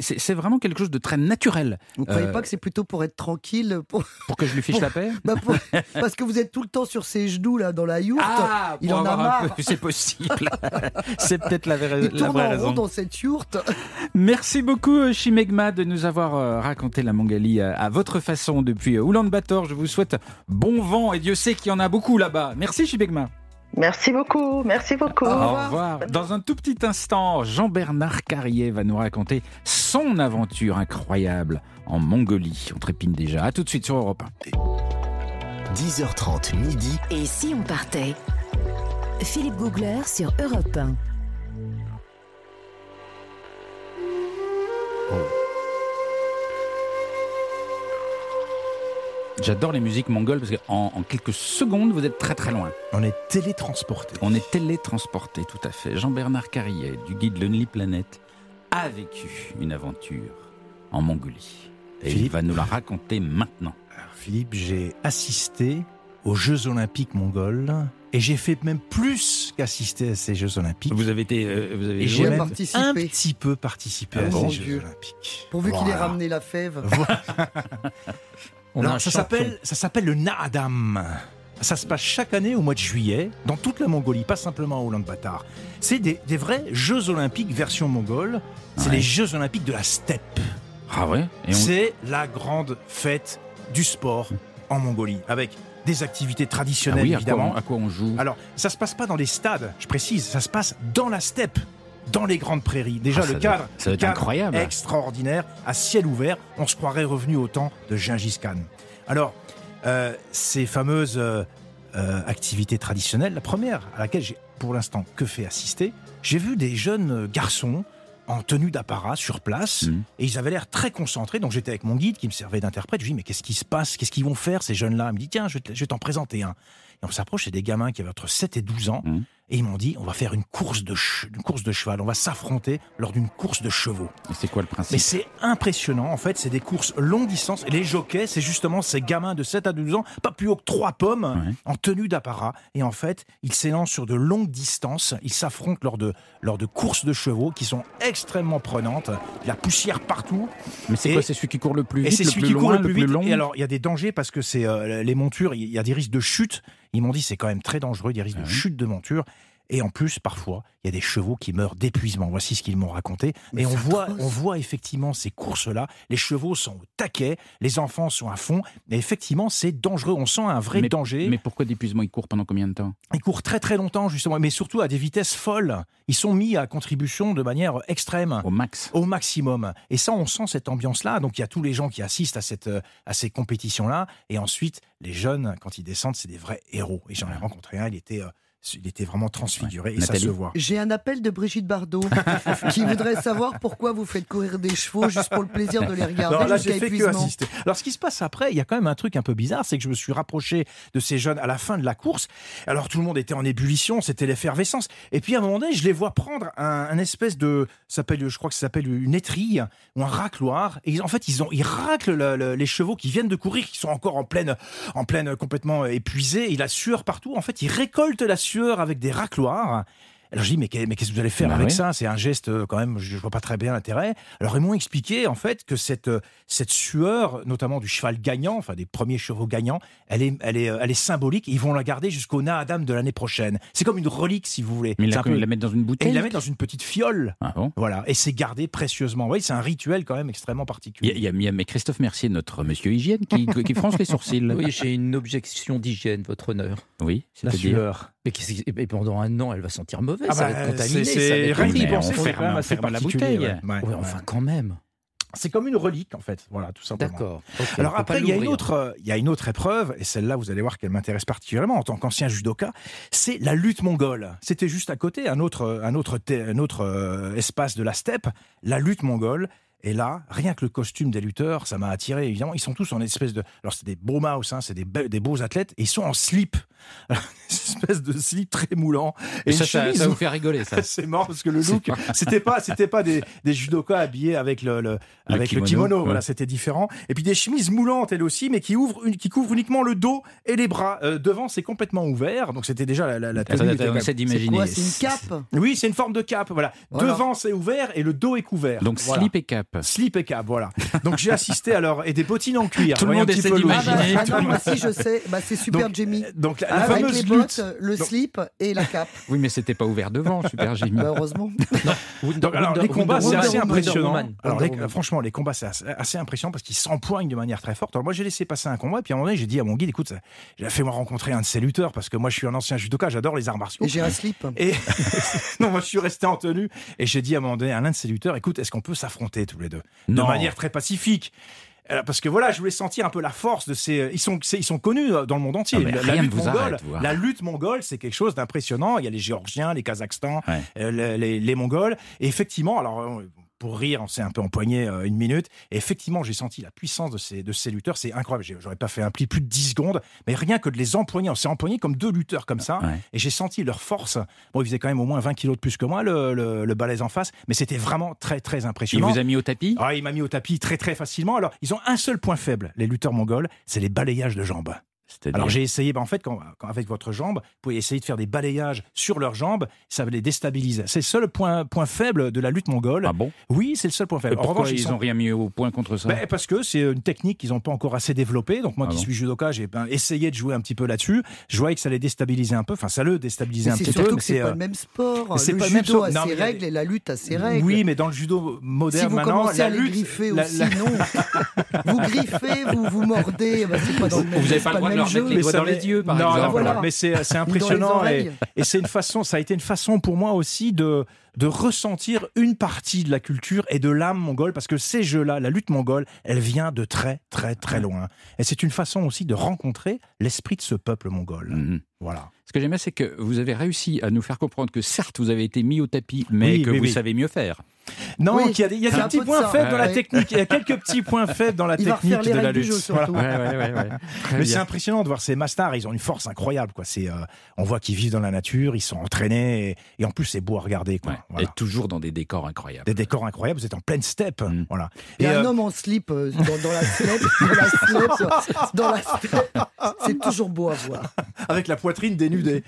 C'est vraiment quelque chose de très naturel. Vous ne croyez euh, pas que c'est plutôt pour être tranquille Pour, pour que je lui fiche la paix? Bah, Parce que vous êtes tout le temps sur ses genoux là dans la yourte. Ah, il en a marre. C'est possible. c'est peut-être la, vraie, il la vraie en raison. dans cette yourte. Merci beaucoup Chimegma de nous avoir euh, raconté la Mongolie à votre façon depuis Ulaanbaatar. Je vous souhaite bon bon vent et Dieu sait qu'il y en a beaucoup là-bas. Merci Chibegma. Merci beaucoup, merci beaucoup. Au revoir. Dans un tout petit instant, Jean-Bernard Carrier va nous raconter son aventure incroyable en Mongolie. On trépine déjà. À tout de suite sur Europe 1. 10h30 midi. Et si on partait? Philippe Googler sur Europe 1. J'adore les musiques mongoles parce qu'en en quelques secondes, vous êtes très très loin. On est télétransporté. On est télétransporté, tout à fait. Jean-Bernard Carrier, du guide Lonely Planet, a vécu une aventure en Mongolie. Et il va nous la raconter maintenant. Philippe, j'ai assisté aux Jeux Olympiques mongols et j'ai fait même plus qu'assister à ces Jeux Olympiques. Vous avez été, euh, vous avez et j'ai même un petit peu participé ah à ces Jeux Olympiques. Pourvu qu'il ait ramené la fève. ça s'appelle, ça s'appelle le Naadam. Ça se passe chaque année au mois de juillet, dans toute la Mongolie, pas simplement au Ulaanbaatar. C'est des, vrais Jeux Olympiques version mongole. C'est les Jeux Olympiques de la steppe. Ah ouais C'est la grande fête du sport en Mongolie, avec des activités traditionnelles ah évidemment. À quoi, on, joue? Alors, ça se passe pas dans les stades, je précise, ça se passe dans la steppe, dans les grandes prairies. Déjà, ah, le cadre, ça incroyable. extraordinaire, à ciel ouvert, on se croirait revenu au temps de Gengis Khan. Alors, euh, ces fameuses euh, euh, activités traditionnelles, la première à laquelle j'ai pour l'instant que fait assister, j'ai vu des jeunes garçons en tenue d'apparat sur place mmh. et ils avaient l'air très concentrés. Donc j'étais avec mon guide qui me servait d'interprète. Je lui dis mais qu'est-ce qui se passe? Qu'est-ce qu'ils vont faire ces jeunes-là? Il me dit tiens, je vais t'en présenter un. Et on s'approche, c'est des gamins qui avaient entre 7 et 12 ans. Mmh. Et ils m'ont dit, on va faire une course de, une course de cheval, on va s'affronter lors d'une course de chevaux. Et c'est quoi le principe? Mais c'est impressionnant, en fait, c'est des courses longue distance. Et les jockeys, c'est justement ces gamins de 7 à 12 ans, pas plus haut que 3 pommes, en tenue d'apparat. Et en fait, ils s'élancent sur de longues distances, ils s'affrontent lors de, lors de courses de chevaux qui sont extrêmement prenantes. La poussière partout. Mais c'est quoi C'est celui qui court le plus vite, et c'est celui qui court le plus, vite. Et alors, il y a des dangers parce que c'est euh, les montures, il y a des risques de chute. Ils m'ont dit c'est quand même très dangereux, des risques de ah chute de monture. Et en plus, parfois, il y a des chevaux qui meurent d'épuisement. Voici ce qu'ils m'ont raconté. et on voit, on voit effectivement ces courses-là. Les chevaux sont au taquet, les enfants sont à fond. Et effectivement, c'est dangereux. On sent un vrai danger. Mais pourquoi d'épuisement? Ils courent pendant combien de temps? Ils courent très très longtemps, justement. Mais surtout à des vitesses folles. Ils sont mis à contribution de manière extrême. Au max. Au maximum. Et ça, on sent cette ambiance-là. Donc il y a tous les gens qui assistent à, cette, à ces compétitions-là. Et ensuite, les jeunes, quand ils descendent, c'est des vrais héros. Et j'en ai rencontré un, il était. Il était vraiment transfiguré et ça se voit. J'ai un appel de Brigitte Bardot qui voudrait savoir pourquoi vous faites courir des chevaux juste pour le plaisir de les regarder. Non, là, j'ai fait que assister. Alors, ce qui se passe après, il y a quand même un truc un peu bizarre, c'est que je me suis rapproché de ces jeunes à la fin de la course. Alors, tout le monde était en ébullition, c'était l'effervescence. Et puis, à un moment donné, je les vois prendre un, espèce de, s'appelle, je crois que ça s'appelle une étrille ou un racloir. Et en fait, ils ont, ils raclent les chevaux qui viennent de courir, qui sont encore en pleine, en pleine complètement épuisés. Il a sueur partout. En fait, ils récoltent la sueur avec des racloirs. Alors je dis mais qu'est-ce que vous allez faire bah avec ça? C'est un geste euh, quand même, je vois pas très bien l'intérêt. Alors ils m'ont expliqué en fait que cette euh, cette sueur, notamment du cheval gagnant, enfin des premiers chevaux gagnants, elle est elle est euh, elle est symbolique. Ils vont la garder jusqu'au Naadam de l'année prochaine. C'est comme une relique si vous voulez. Mais la, la mettent dans une bouteille. ils la mettent dans une petite fiole. Ah voilà et c'est gardé précieusement. Oui, c'est un rituel quand même extrêmement particulier. Il y, a, il y a mais Christophe Mercier, notre monsieur hygiène, qui, qui fronce les sourcils. Oui, j'ai une objection d'hygiène, votre honneur. Oui, la sueur. Mais et pendant un an, elle va sentir mauvaise, ah ça va bah, être contaminé. C'est rien on ferme, la bouteille. enfin, quand même. C'est comme une relique, en fait. Voilà, tout simplement. D'accord. Alors après, il y, a une autre, il y a une autre épreuve, et celle-là, vous allez voir qu'elle m'intéresse particulièrement en tant qu'ancien judoka, c'est la lutte mongole. C'était juste à côté, un autre, un autre, un autre euh, espace de la steppe, la lutte mongole. Et là, rien que le costume des lutteurs, ça m'a attiré, évidemment. Ils sont tous en espèce de. Alors, c'est des beaux mouse, hein, c'est des, des, beaux athlètes, et ils sont en slip. une espèce de slip très moulant. Et, ça, ça, vous fait rigoler, ça. c'est mort parce que le look, c'était pas, c'était pas des, des judokas habillés avec le, le avec le kimono. Voilà, c'était différent. Et puis des chemises moulantes, elles aussi, mais qui ouvrent, une, qui couvrent uniquement le dos et les bras. Euh, devant, c'est complètement ouvert. Donc, c'était déjà la, la, la tenue. C'est d'imaginer. C'est une cape? Oui, c'est une forme de cape. Voilà. Devant, c'est ouvert et le dos est couvert. Donc, slip et cape. Slip et cap, voilà. Donc j'ai assisté alors et des bottines en cuir. Tout le monde essaie d'imaginer. Ah, bah, moi aussi je sais, bah, c'est Super donc, Jamie. Donc la, Avec fameuse les bottes, le slip et la cape. Oui, mais c'était pas ouvert devant, Super Jamie. Bah, heureusement. donc, alors les combats c'est assez impressionnant. Alors franchement les combats c'est assez, impressionnant parce qu'ils s'empoignent de manière très forte. Alors moi j'ai laissé passer un combat et puis à un moment donné j'ai dit à mon guide écoute, j'ai fait moi rencontrer un de ces lutteurs parce que moi je suis un ancien judoka, j'adore les arts martiaux. Et j'ai un slip. Et non, moi je suis resté en tenue et j'ai dit à un moment donné à l'un de ces lutteurs écoute, est-ce qu'on peut s'affronter tous les deux de manière très pacifique. Euh, parce que voilà, je voulais sentir un peu la force de ces. Ils sont, ils sont connus euh, dans le monde entier. Ah, la, lutte mongole, la, lutte mongole, c'est quelque chose d'impressionnant. Il y a les Géorgiens, les Kazakhstans, euh, les, les, Mongols. Et effectivement, alors pour rire, on s'est un peu empoigné euh, une minute. Et effectivement, j'ai senti la puissance de ces, de ces lutteurs. C'est incroyable. J'aurais pas fait un pli plus de 10 secondes, mais rien que de les empoigner. On s'est empoigné comme deux lutteurs comme ça. Et j'ai senti leur force. Bon, ils faisaient quand même au moins 20 kilos de plus que moi, le, le, le balèze en face. Mais c'était vraiment très, très impressionnant. Il vous a mis au tapis? Ah, Il m'a mis au tapis très, très facilement. Alors, ils ont un seul point faible, les lutteurs mongols, c'est les balayages de jambes. Alors j'ai essayé, bah, en fait, quand, avec votre jambe, vous pouvez essayer de faire des balayages sur leurs jambes, ça va les déstabiliser. C'est le seul point, point faible de la lutte mongole. Ah bon? Oui, c'est le seul point faible. en pourquoi ils n'ont rien mis au point contre ça? Ben, Parce que c'est une technique qu'ils n'ont pas encore assez développée. Donc moi ah qui suis judoka, j'ai ben, essayé de jouer un petit peu là-dessus. Je voyais que ça les déstabilisait un peu. Enfin, ça le déstabilisait un petit peu. C'est pas euh, le même sport. Le pas judo a ses règles et la lutte a ses règles. Oui, mais dans le judo moderne si vous maintenant, la à lutte, griffer aussi, non. vous griffez, vous vous mordez. C'est pas dans le même. Vous n'avez pas le droit leur mettre les doigts dans les non, mais c'est impressionnant et, c'est une façon, ça a été une façon pour moi aussi de de ressentir une partie de la culture et de l'âme mongole parce que ces jeux-là, la lutte mongole, elle vient de très très très loin et c'est une façon aussi de rencontrer l'esprit de ce peuple mongol. Mhm. Voilà. Ce que j'aimais, c'est que vous avez réussi à nous faire comprendre que certes, vous avez été mis au tapis, mais que vous savez mieux faire. Non, il y a, des, y a des petits points faibles dans la technique. Il y a quelques petits points faibles dans la technique de la lutte. Mais c'est impressionnant de voir ces masters. Ils ont une force incroyable. Quoi. C'est, euh, on voit qu'ils vivent dans la nature, ils sont entraînés. Et, en plus, c'est beau à regarder. Quoi. Et toujours dans des décors incroyables. Des décors incroyables. Vous êtes en pleine steppe. Mm. Voilà. Et, un euh, homme en slip euh, dans, la steppe. dans la steppe. C'est toujours beau à voir. Avec la poitrine dénudée.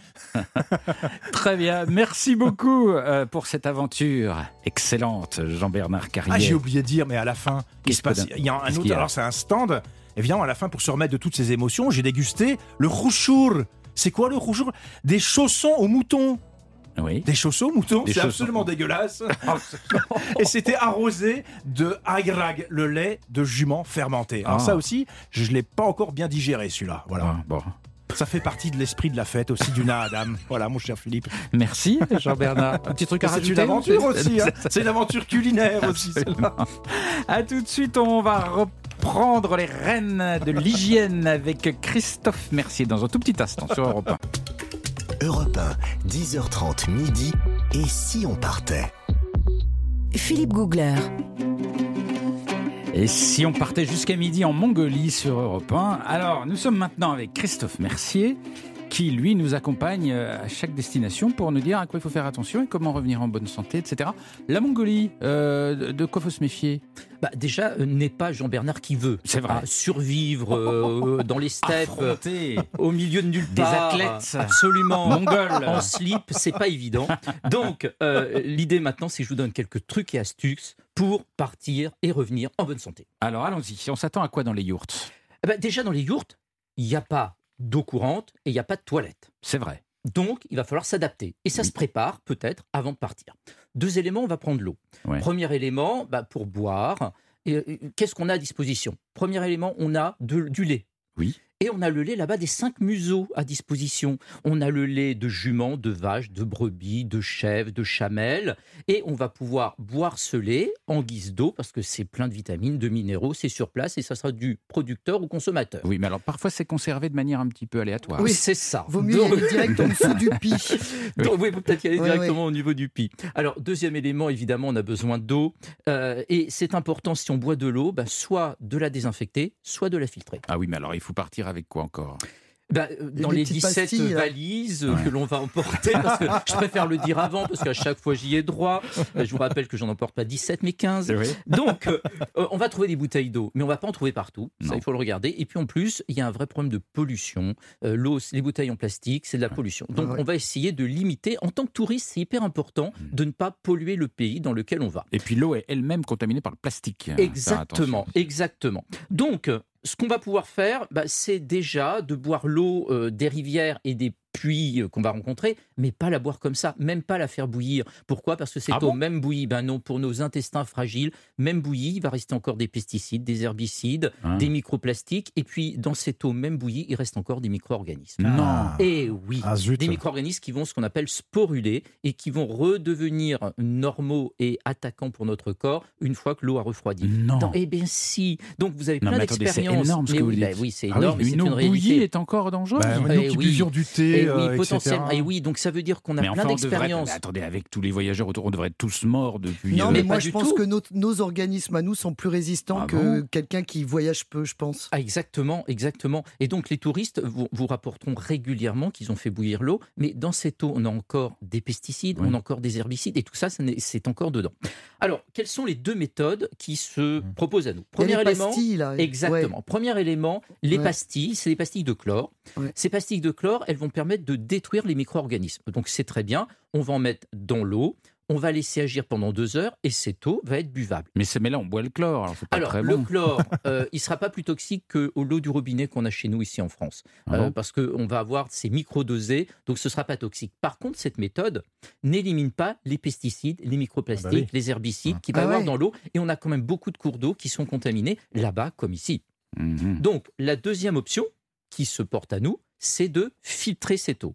Très bien. Merci beaucoup pour cette aventure Jean-Bernard Carrier. Ah, j'ai oublié de dire, mais à la fin, il se passe. Il y a un autre. Alors, c'est un stand. Évidemment, à la fin, pour se remettre de toutes ces émotions, j'ai dégusté le rouchour. C'est quoi le rouchour? Des chaussons aux moutons. Oui. Des chaussons aux moutons, c'est absolument dégueulasse. et c'était arrosé de agrag, le lait de jument fermenté. Alors ah. ça aussi, je ne l'ai pas encore bien digéré celui-là. Voilà. Ah, bon. Ça fait partie de l'esprit de la fête aussi du Adam. Voilà, mon cher Philippe. Merci, Jean-Bernard. Un petit truc à rajouter. C'est une aventure aussi. Hein. C'est une aventure culinaire aussi. À tout de suite, on va reprendre les rênes de l'hygiène avec Christophe Mercier dans un tout petit instant sur Europe 1. Europe 1, 10h30 midi. Et si on partait? Philippe Googler. Et si on partait jusqu'à midi en Mongolie sur Europe 1 Alors, nous sommes maintenant avec Christophe Mercier, qui, lui, nous accompagne euh, à chaque destination pour nous dire à quoi il faut faire attention et comment revenir en bonne santé, etc. La Mongolie, euh, de quoi faut se méfier? Bah, Déjà, euh, n'est pas Jean-Bernard qui veut. C'est vrai. survivre dans les steppes, au milieu de nulle part. Des athlètes. Absolument. Mongols. En slip, c'est pas évident. Donc, l'idée maintenant, c'est que je vous donne quelques trucs et astuces pour partir et revenir en bonne santé. Alors, allons-y. On s'attend à quoi dans les yourtes eh ben, Déjà, dans les yourtes, il n'y a pas d'eau courante et il n'y a pas de toilette. C'est vrai. Donc, il va falloir s'adapter. Et ça se prépare peut-être avant de partir. Deux éléments, on va prendre l'eau. Premier élément, bah, pour boire, qu'est-ce qu'on a à disposition? Premier élément, on a du lait. Oui. Et on a le lait là-bas des cinq museaux à disposition. On a le lait de jument, de vache, de brebis, de chèvre, de chamelle. Et on va pouvoir boire ce lait en guise d'eau parce que c'est plein de vitamines, de minéraux, c'est sur place et ça sera du producteur au consommateur. Oui, mais alors parfois c'est conservé de manière un petit peu aléatoire. Oui, c'est ça. Vaut mieux y aller direct en dessous du pi. oui, peut-être y aller directement au niveau du pi. Alors, deuxième élément, évidemment, on a besoin d'eau. Euh, et c'est important, si on boit de l'eau, bah, soit de la désinfecter, soit de la filtrer. Ah oui, mais alors il faut partir avec quoi encore? Bah, euh, dans les 17 valises que l'on va emporter, parce que je préfère le dire avant, parce qu'à chaque fois j'y ai droit. Euh, je vous rappelle que j'en emporte pas 17, mais 15. Donc, euh, on va trouver des bouteilles d'eau, mais on va pas en trouver partout. Ça, il faut le regarder. Et puis en plus, il y a un vrai problème de pollution. L'eau, les bouteilles en plastique, c'est de la pollution. Donc, on va essayer de limiter. En tant que touriste, c'est hyper important mm. de ne pas polluer le pays dans lequel on va. Et puis l'eau est elle-même contaminée par le plastique. Exactement, exactement. Donc, ce qu'on va pouvoir faire, bah, c'est déjà de boire l'eau euh, des rivières et des puits euh, qu'on va rencontrer, mais pas la boire comme ça, même pas la faire bouillir. Pourquoi? Parce que cette ah eau, même bouillie, ben non, pour nos intestins fragiles, même bouillie, il va rester encore des pesticides, des herbicides, ah. des microplastiques, et puis dans cette eau, même bouillie, il reste encore des micro-organismes. Non Et oui, ah, des micro-organismes qui vont ce qu'on appelle sporuler et qui vont redevenir normaux et attaquants pour notre corps une fois que l'eau a refroidi. Non. eh bien si. Donc vous avez plein d'expériences. C'est énorme ce que vous oui, dites. Ben oui, c'est énorme. une eau bouillie est encore dangereuse. Ben, nous qui buvions du thé Et oui, potentiellement. Et oui, donc ça veut dire qu'on a plein d'expériences. Attendez, avec tous les voyageurs autour, on devrait être tous morts depuis. Non, mais moi je pense que nos, organismes à nous sont plus résistants ah que quelqu'un qui voyage peu, je pense. Ah, exactement, exactement. Et donc les touristes vous, vous rapporteront régulièrement qu'ils ont fait bouillir l'eau, mais dans cette eau, on a encore des pesticides, on a encore des herbicides, et tout ça, c'est encore dedans. Alors, quelles sont les deux méthodes qui se mmh. proposent à nous? Premier élément, pastilles, là. exactement. Premier élément, les pastilles, c'est des pastilles de chlore. Ces pastilles de chlore, elles vont permettre de détruire les micro-organismes. Donc c'est très bien. On va en mettre dans l'eau on va laisser agir pendant deux heures et cette eau va être buvable. Mais, mais là, on boit le chlore. Alors, le chlore, euh, il ne sera pas plus toxique que l'eau du robinet qu'on a chez nous ici en France. Ah euh, parce qu'on va avoir ces micro-dosés, donc ce ne sera pas toxique. Par contre, cette méthode n'élimine pas les pesticides, les microplastiques, ah bah les herbicides qui va y ah avoir dans l'eau. Et on a quand même beaucoup de cours d'eau qui sont contaminés là-bas comme ici. Mhm. Donc, la deuxième option qui se porte à nous, c'est de filtrer cette eau.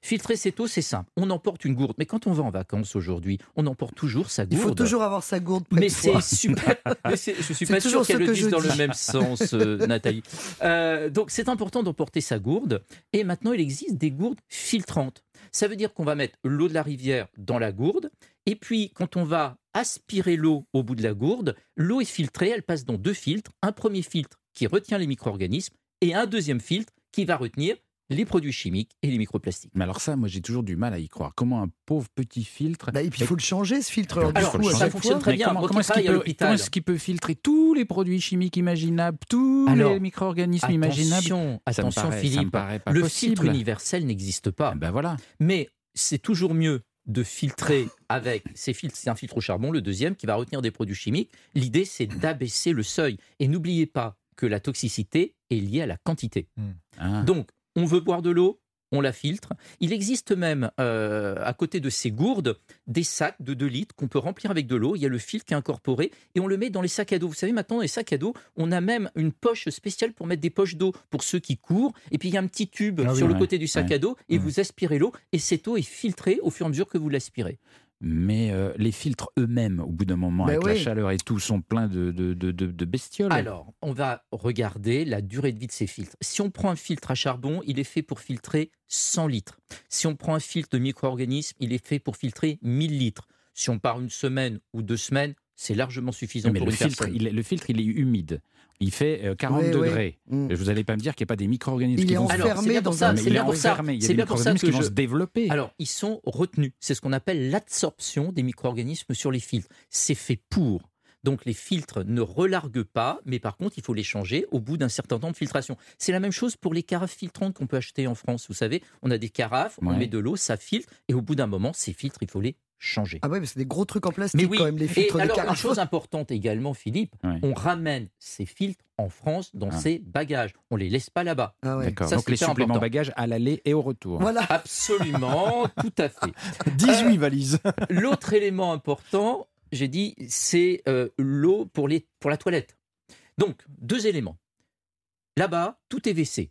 Filtrer cette eau, c'est simple. On emporte une gourde. Mais quand on va en vacances aujourd'hui, on emporte toujours sa gourde. Il faut toujours avoir sa gourde. mais c'est super. mais je suis pas sûr qu'elle le dise dans le même sens, euh, Nathalie. Euh, donc c'est important d'emporter sa gourde. Et maintenant, il existe des gourdes filtrantes. Ça veut dire qu'on va mettre l'eau de la rivière dans la gourde. Et puis, quand on va aspirer l'eau au bout de la gourde, l'eau est filtrée. Elle passe dans deux filtres. Un premier filtre qui retient les micro-organismes et un deuxième filtre qui va retenir les produits chimiques et les microplastiques. Mais alors ça, moi j'ai toujours du mal à y croire. Comment un pauvre petit filtre... Bah, et puis il faut le changer ce filtre. Alors, ça fonctionne très bien. Comment, est-ce qu'il peut, filtrer tous les produits chimiques imaginables, tous les micro-organismes imaginables? Attention Philippe, le filtre universel n'existe pas. Ben voilà. Mais c'est toujours mieux de filtrer avec ces filtres, c'est un filtre au charbon, le deuxième, qui va retenir des produits chimiques. L'idée, c'est d'abaisser le seuil. Et n'oubliez pas que la toxicité est liée à la quantité. Hmm. Ah. Donc, on veut boire de l'eau, on la filtre. Il existe même euh, à côté de ces gourdes des sacs de 2 litres qu'on peut remplir avec de l'eau. Il y a le filtre qui est incorporé et on le met dans les sacs à dos. Vous savez, maintenant, dans les sacs à dos, on a même une poche spéciale pour mettre des poches d'eau pour ceux qui courent. Et puis il y a un petit tube ah sur le côté du sac à dos et vous aspirez l'eau et cette eau est filtrée au fur et à mesure que vous l'aspirez mais euh, les filtres eux-mêmes, au bout d'un moment, ben avec la chaleur et tout, sont pleins de, de, de, bestioles. Alors, on va regarder la durée de vie de ces filtres. Si on prend un filtre à charbon, il est fait pour filtrer 100 litres. Si on prend un filtre de micro-organismes, il est fait pour filtrer 1000 litres. Si on part une semaine ou deux semaines, c'est largement suffisant pour le une filtre, personne. le filtre, il est humide. Il fait 40 euh, degrés. Mm. Vous n'allez pas me dire qu'il n'y a pas des micro-organismes qui vont enfermé dans un... C'est bien pour ça. Il y a des micro-organismes qui vont se développer. Alors, ils sont retenus. C'est ce qu'on appelle l'absorption des micro-organismes sur les filtres. C'est fait pour. Donc les filtres ne relarguent pas, mais par contre, il faut les changer au bout d'un certain temps de filtration. C'est la même chose pour les carafes filtrantes qu'on peut acheter en France. Vous savez, on a des carafes, on met de l'eau, ça filtre, et au bout d'un moment, ces filtres, il faut les changer. Ah ouais, mais c'est des gros trucs en plastique quand même, les filtres Et alors, une chose importante également, Philippe, on ramène ces filtres en France dans ah. ses bagages. On les laisse pas là-bas. Ah D'accord. Donc les suppléments bagages à l'aller et au retour. Voilà. Absolument, tout à fait. 18 euh, valises. L'autre élément important, j'ai dit, c'est euh, l'eau pour, les, pour la toilette. Donc, deux éléments. Là-bas, tout est WC.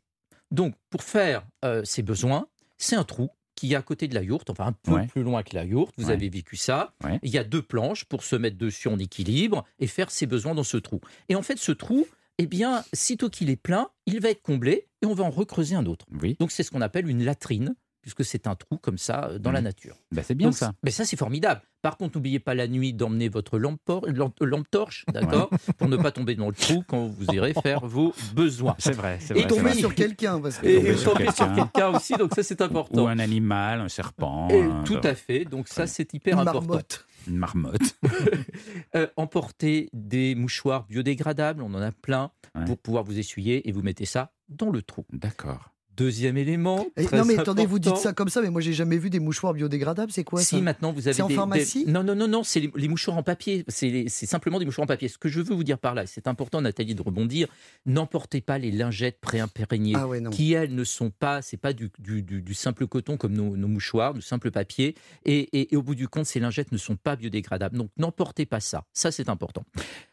Donc, pour faire euh, ses besoins, c'est un trou qui est à côté de la yourte, enfin un peu plus loin que la yourte, vous avez vécu ça. Il y a deux planches pour se mettre dessus en équilibre et faire ses besoins dans ce trou. Et en fait, ce trou, eh bien, sitôt qu'il est plein, il va être comblé et on va en recreuser un autre. Donc c'est ce qu'on appelle une latrine puisque c'est un trou comme ça euh, dans la mmh. nature. Bah, c'est bien ça. Mais ça, c'est formidable. Par contre, n'oubliez pas la nuit d'emmener votre lampe, lampe torche, d'accord, pour ne pas tomber dans le trou quand vous irez faire vos besoins. C'est vrai. Et tomber sur quelqu'un. Et, tomber sur quelqu'un aussi, donc ça, c'est important. Ou un animal, un serpent. Tout à fait. Donc ça, c'est hyper Une important. Marmotte. Une marmotte. euh, emporter des mouchoirs biodégradables, on en a plein, pour pouvoir vous essuyer et vous mettez ça dans le trou. D'accord. Deuxième élément. non, mais attendez, vous dites ça comme ça, mais moi j'ai jamais vu des mouchoirs biodégradables. C'est quoi Si, maintenant vous avez. C'est en pharmacie Non, non, non, non, c'est les, mouchoirs en papier. C'est simplement des mouchoirs en papier. Ce que je veux vous dire par là, c'est important, Nathalie, de rebondir. N'emportez pas les lingettes préimprégnées, ah qui elles ne sont pas, c'est pas du, du, du, simple coton comme nos, mouchoirs, du simple papier. Et, et, au bout du compte, ces lingettes ne sont pas biodégradables. Donc n'emportez pas ça. Ça, c'est important.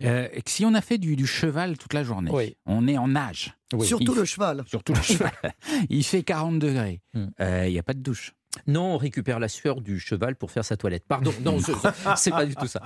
Euh, si on a fait du, cheval toute la journée, on est en Surtout le cheval. Surtout le cheval. Il fait 40 degrés. Hmm. Euh, il n'y a pas de douche. Non, on récupère la sueur du cheval pour faire sa toilette. Pardon, non, c'est pas du tout ça.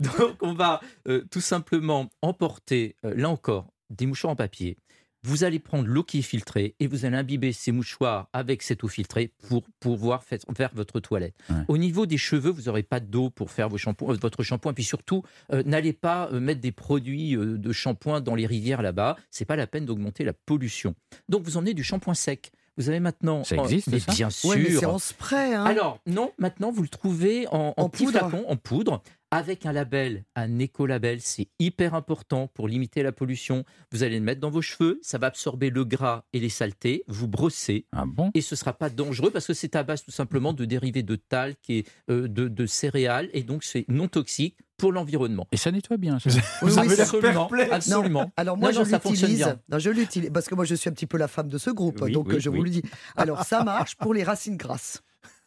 donc, on va euh, tout simplement emporter, euh, là encore, des mouchoirs en papier, vous allez prendre l'eau qui est filtrée et vous allez imbiber ces mouchoirs avec cette eau filtrée pour pouvoir faire, votre toilette. Au niveau des cheveux, vous n'aurez pas d'eau pour faire vos shampoings, euh, votre shampoing. Puis surtout, euh, n'allez pas euh, mettre des produits de shampoing dans les rivières là-bas. C'est pas la peine d'augmenter la pollution. Donc vous emmenez du shampoing sec. Vous avez maintenant. Ça existe, ça? bien sûr. mais c'est en spray. Hein. Alors, non, maintenant, vous le trouvez en, en, petit flacon, en poudre avec un label, un écolabel, c'est hyper important pour limiter la pollution. Vous allez le mettre dans vos cheveux, ça va absorber le gras et les saletés, vous brossez, ah bon? Et ce ne sera pas dangereux parce que c'est à base tout simplement de dérivés de talc et euh, de, céréales, et donc c'est non toxique pour l'environnement. Et ça nettoie bien. Ça. Oui, oui, absolument, absolument. alors moi je l'utilise. Je l'utilise parce que moi je suis un petit peu la femme de ce groupe, donc je vous le dis. Alors ça marche pour les racines grasses.